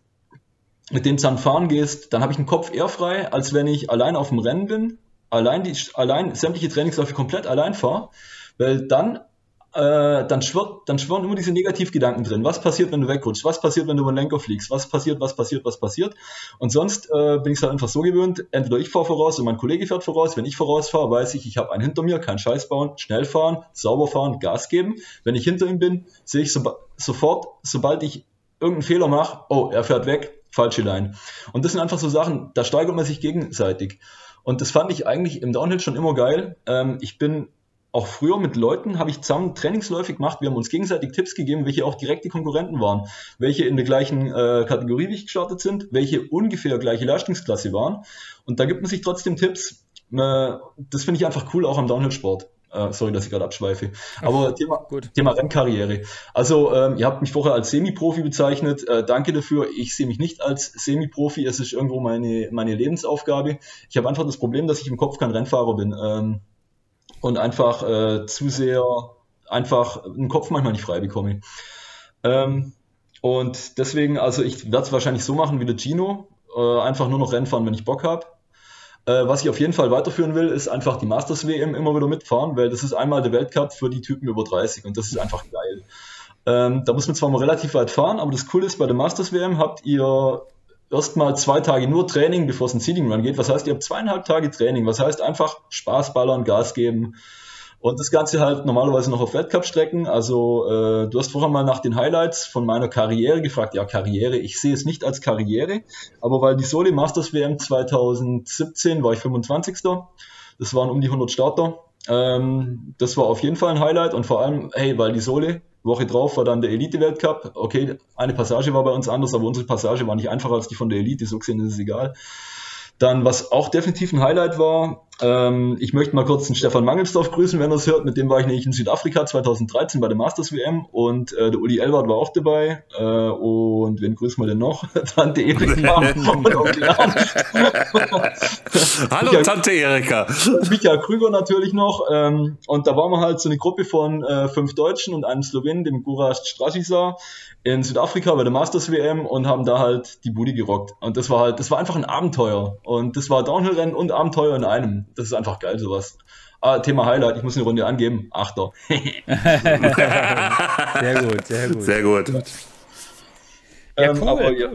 mit denen zusammen fahren gehst, dann habe ich den Kopf eher frei, als wenn ich allein auf dem Rennen bin allein, die, allein sämtliche Trainingsläufe komplett allein fahre, weil dann äh, dann, schwirrt, dann schwirren immer diese Negativgedanken drin. Was passiert, wenn du wegrutschst? Was passiert, wenn du über den Lenker fliegst? Was passiert, was passiert, was passiert? Und sonst äh, bin ich es halt einfach so gewöhnt, entweder ich fahre voraus und mein Kollege fährt voraus. Wenn ich vorausfahre, weiß ich, ich habe einen hinter mir, keinen Scheiß bauen, schnell fahren, sauber fahren, Gas geben. Wenn ich hinter ihm bin, sehe ich so, sofort, sobald ich irgendeinen Fehler mache, oh, er fährt weg, falsche Line. Und das sind einfach so Sachen, da steigert man sich gegenseitig. Und das fand ich eigentlich im Downhill schon immer geil. Ähm, ich bin auch früher mit Leuten, habe ich zusammen Trainingsläufe gemacht. Wir haben uns gegenseitig Tipps gegeben, welche auch direkte Konkurrenten waren, welche in der gleichen äh, Kategorie wie ich gestartet sind, welche ungefähr gleiche Leistungsklasse waren. Und da gibt man sich trotzdem Tipps. Äh, das finde ich einfach cool, auch am Downhill-Sport. Äh, sorry, dass ich gerade abschweife. Aber Ach, Thema, Thema Rennkarriere. Also, ähm, ihr habt mich vorher als Semi-Profi bezeichnet. Äh, danke dafür. Ich sehe mich nicht als Semi-Profi. Es ist irgendwo meine, meine Lebensaufgabe. Ich habe einfach das Problem, dass ich im Kopf kein Rennfahrer bin. Ähm, und einfach äh, zu sehr, einfach den Kopf manchmal nicht frei bekomme. Ähm, und deswegen, also ich werde es wahrscheinlich so machen wie der Gino. Äh, einfach nur noch Rennen fahren, wenn ich Bock habe. Äh, was ich auf jeden Fall weiterführen will, ist einfach die Masters WM immer wieder mitfahren, weil das ist einmal der Weltcup für die Typen über 30 und das ist einfach geil. Ähm, da muss man zwar mal relativ weit fahren, aber das Coole ist, bei der Masters WM habt ihr erstmal zwei Tage nur Training, bevor es ein Seeding Run geht. Was heißt, ihr habt zweieinhalb Tage Training. Was heißt einfach Spaß ballern, Gas geben. Und das Ganze halt normalerweise noch auf Weltcup-Strecken. Also äh, du hast vorher mal nach den Highlights von meiner Karriere gefragt. Ja, Karriere. Ich sehe es nicht als Karriere, aber weil die Sole Masters WM 2017 war ich 25. Das waren um die 100 Starter. Ähm, das war auf jeden Fall ein Highlight und vor allem, hey, weil die Sole, Woche drauf war dann der Elite-Weltcup. Okay, eine Passage war bei uns anders, aber unsere Passage war nicht einfacher als die von der Elite, so gesehen ist es egal. Dann, was auch definitiv ein Highlight war, ähm, ich möchte mal kurz den Stefan Mangelsdorf grüßen, wenn er es hört. Mit dem war ich nämlich in Südafrika 2013 bei der Masters WM und äh, der Uli Elwart war auch dabei. Äh, und wen grüßen wir denn noch? Tante Erika und Onkel Hallo Michael, Tante Erika. Michael Krüger natürlich noch. Ähm, und da waren wir halt so eine Gruppe von äh, fünf Deutschen und einem Slowenen, dem Guras Strasisa in Südafrika bei der Masters WM und haben da halt die Bude gerockt. Und das war halt, das war einfach ein Abenteuer. Und das war Downhill-Rennen und Abenteuer in einem. Das ist einfach geil, sowas. Ah, Thema Highlight, ich muss eine Runde angeben. Achter. sehr gut, sehr gut. Sehr gut. Ja, ähm, cool, aber, cool. Ja,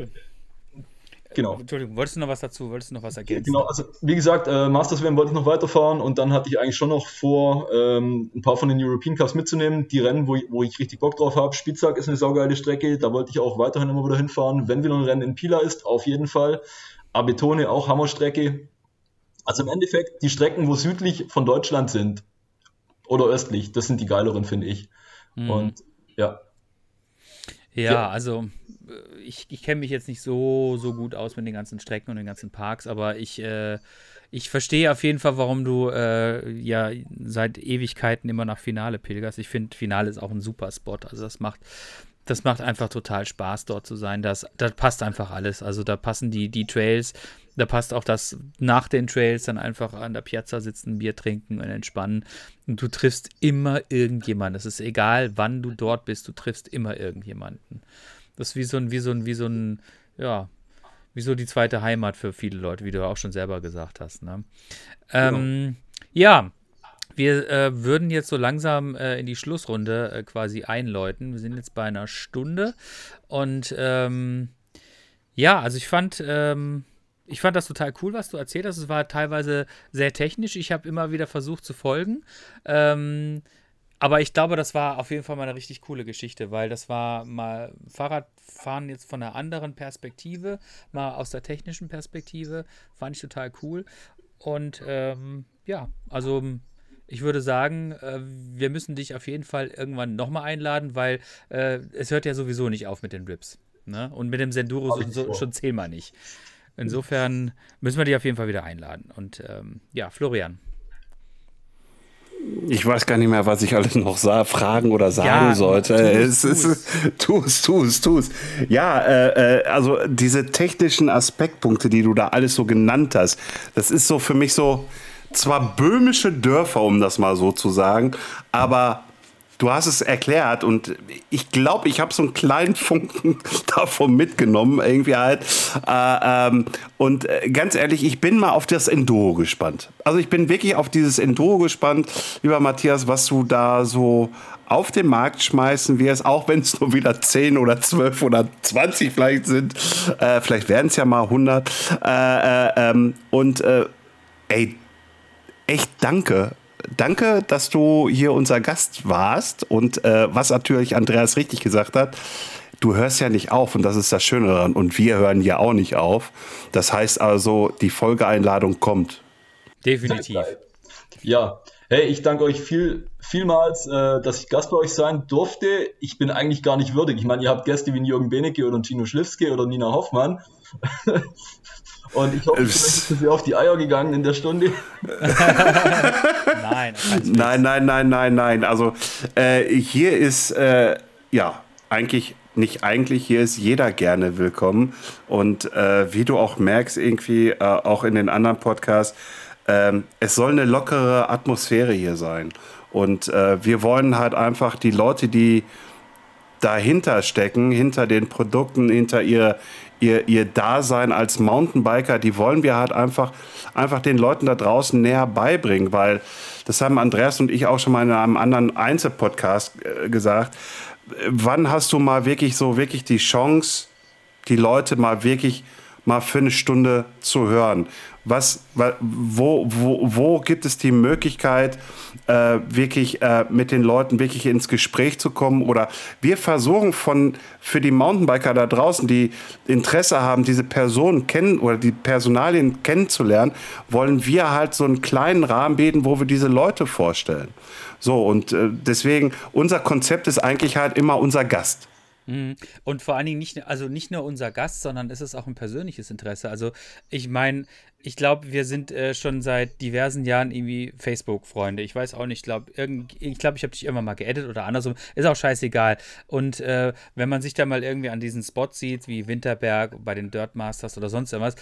Genau. Entschuldigung, wolltest du noch was dazu? Wolltest du noch was ergänzen? Genau, also wie gesagt, äh, Masters WM wollte ich noch weiterfahren und dann hatte ich eigentlich schon noch vor, ähm, ein paar von den European Cups mitzunehmen. Die Rennen, wo ich, wo ich richtig Bock drauf habe. Spitzak ist eine saugeile Strecke, da wollte ich auch weiterhin immer wieder hinfahren. Wenn wieder ein Rennen in Pila ist, auf jeden Fall. Abetone auch Hammerstrecke. Also im Endeffekt, die Strecken, wo südlich von Deutschland sind oder östlich, das sind die geileren, finde ich. Mhm. Und ja. Ja, ja. also ich, ich kenne mich jetzt nicht so, so gut aus mit den ganzen Strecken und den ganzen Parks, aber ich, äh, ich verstehe auf jeden Fall, warum du äh, ja seit Ewigkeiten immer nach Finale pilgerst. Ich finde, Finale ist auch ein super Spot. Also das macht, das macht einfach total Spaß, dort zu sein. Das, das passt einfach alles. Also da passen die, die Trails, da passt auch das nach den Trails dann einfach an der Piazza sitzen, Bier trinken und entspannen. Und du triffst immer irgendjemanden. Es ist egal, wann du dort bist, du triffst immer irgendjemanden. Das ist wie so ein, wie so ein, wie so ein, ja, wie so die zweite Heimat für viele Leute, wie du auch schon selber gesagt hast. Ne? Ähm, ja, wir äh, würden jetzt so langsam äh, in die Schlussrunde äh, quasi einläuten. Wir sind jetzt bei einer Stunde und ähm, ja, also ich fand, ähm, ich fand das total cool, was du erzählt hast. Es war teilweise sehr technisch. Ich habe immer wieder versucht zu folgen. Ähm, aber ich glaube, das war auf jeden Fall mal eine richtig coole Geschichte, weil das war mal Fahrradfahren jetzt von einer anderen Perspektive, mal aus der technischen Perspektive. Fand ich total cool. Und ähm, ja, also ich würde sagen, äh, wir müssen dich auf jeden Fall irgendwann nochmal einladen, weil äh, es hört ja sowieso nicht auf mit den Rips. Ne? Und mit dem Senduro so, so, schon zehnmal nicht. Insofern müssen wir dich auf jeden Fall wieder einladen. Und ähm, ja, Florian. Ich weiß gar nicht mehr, was ich alles noch sah, fragen oder sagen ja, sollte. Tu es, tu es, tu es, tu es. Ja, äh, äh, also diese technischen Aspektpunkte, die du da alles so genannt hast, das ist so für mich so, zwar böhmische Dörfer, um das mal so zu sagen, aber du hast es erklärt und ich glaube, ich habe so einen kleinen Funken davon mitgenommen, irgendwie halt. Äh, ähm, und äh, ganz ehrlich, ich bin mal auf das Enduro gespannt. Also ich bin wirklich auf dieses Enduro gespannt, lieber Matthias, was du da so auf den Markt schmeißen wirst, auch wenn es nur wieder 10 oder 12 oder 20 vielleicht sind. Äh, vielleicht werden es ja mal 100. Äh, äh, ähm, und äh, ey, echt danke. Danke, dass du hier unser Gast warst und äh, was natürlich Andreas richtig gesagt hat, du hörst ja nicht auf und das ist das Schöne daran und wir hören ja auch nicht auf. Das heißt also, die Folgeeinladung kommt. Definitiv. Ja, hey, ich danke euch viel, vielmals, äh, dass ich Gast bei euch sein durfte. Ich bin eigentlich gar nicht würdig. Ich meine, ihr habt Gäste wie Jürgen Benecke oder Tino Schliffske oder Nina Hoffmann. Und ich hoffe, ich bin Sie auf die Eier gegangen in der Stunde. nein, nein, nein, nein, nein, nein. Also äh, hier ist äh, ja eigentlich nicht eigentlich, hier ist jeder gerne willkommen. Und äh, wie du auch merkst, irgendwie äh, auch in den anderen Podcasts, ähm, es soll eine lockere Atmosphäre hier sein. Und äh, wir wollen halt einfach die Leute, die dahinter stecken, hinter den Produkten, hinter ihr, ihr, ihr Dasein als Mountainbiker, die wollen wir halt einfach, einfach den Leuten da draußen näher beibringen, weil das haben Andreas und ich auch schon mal in einem anderen Einzelpodcast äh, gesagt. Wann hast du mal wirklich so wirklich die Chance, die Leute mal wirklich mal für eine Stunde zu hören? Was, wo, wo, wo gibt es die Möglichkeit, äh, wirklich äh, mit den Leuten wirklich ins Gespräch zu kommen? Oder wir versuchen von, für die Mountainbiker da draußen, die Interesse haben, diese Personen kennen oder die Personalien kennenzulernen, wollen wir halt so einen kleinen Rahmen bieten, wo wir diese Leute vorstellen. So, und äh, deswegen, unser Konzept ist eigentlich halt immer unser Gast. Mhm. Und vor allen Dingen nicht, also nicht nur unser Gast, sondern es ist auch ein persönliches Interesse. Also ich meine, ich glaube, wir sind äh, schon seit diversen Jahren irgendwie Facebook-Freunde. Ich weiß auch nicht, glaub, irgend, ich glaube, ich habe dich irgendwann mal geedit oder andersrum. Ist auch scheißegal. Und äh, wenn man sich da mal irgendwie an diesen Spot sieht, wie Winterberg bei den Dirt Masters oder sonst irgendwas,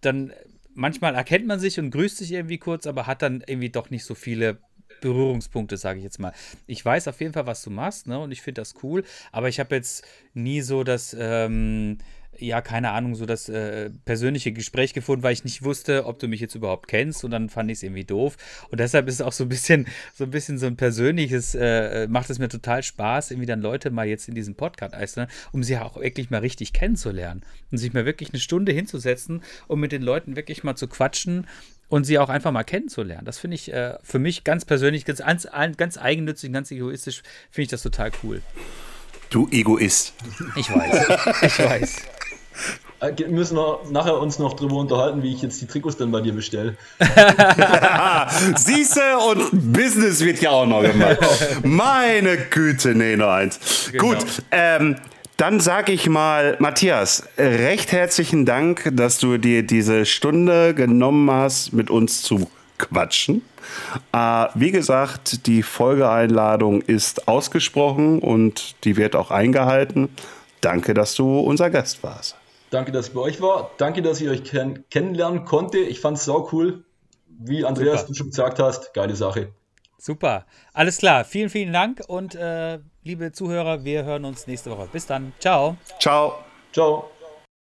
dann manchmal erkennt man sich und grüßt sich irgendwie kurz, aber hat dann irgendwie doch nicht so viele Berührungspunkte, sage ich jetzt mal. Ich weiß auf jeden Fall, was du machst, ne? Und ich finde das cool, aber ich habe jetzt nie so das, ähm, ja, keine Ahnung, so das äh, persönliche Gespräch gefunden, weil ich nicht wusste, ob du mich jetzt überhaupt kennst und dann fand ich es irgendwie doof. Und deshalb ist es auch so ein bisschen, so ein bisschen so ein persönliches, äh, macht es mir total Spaß, irgendwie dann Leute mal jetzt in diesem Podcast einzeln, um sie auch wirklich mal richtig kennenzulernen und sich mal wirklich eine Stunde hinzusetzen, um mit den Leuten wirklich mal zu quatschen und sie auch einfach mal kennenzulernen. Das finde ich äh, für mich ganz persönlich, ganz, ganz eigennützig, ganz egoistisch, finde ich das total cool. Du Egoist. Ich weiß. Ich weiß. Äh, wir müssen wir nachher uns noch drüber unterhalten, wie ich jetzt die Trikots dann bei dir bestelle. Siehste, und Business wird ja auch noch gemacht. Meine Güte, nee, noch eins. Genau. Gut, ähm, dann sage ich mal, Matthias, recht herzlichen Dank, dass du dir diese Stunde genommen hast, mit uns zu quatschen. Äh, wie gesagt, die Folgeeinladung ist ausgesprochen und die wird auch eingehalten. Danke, dass du unser Gast warst. Danke, dass ich bei euch war. Danke, dass ich euch kenn kennenlernen konnte. Ich fand es sau cool. Wie Andreas Super. du schon gesagt hast, geile Sache. Super. Alles klar. Vielen, vielen Dank und äh, liebe Zuhörer, wir hören uns nächste Woche. Bis dann. Ciao. Ciao. Ciao.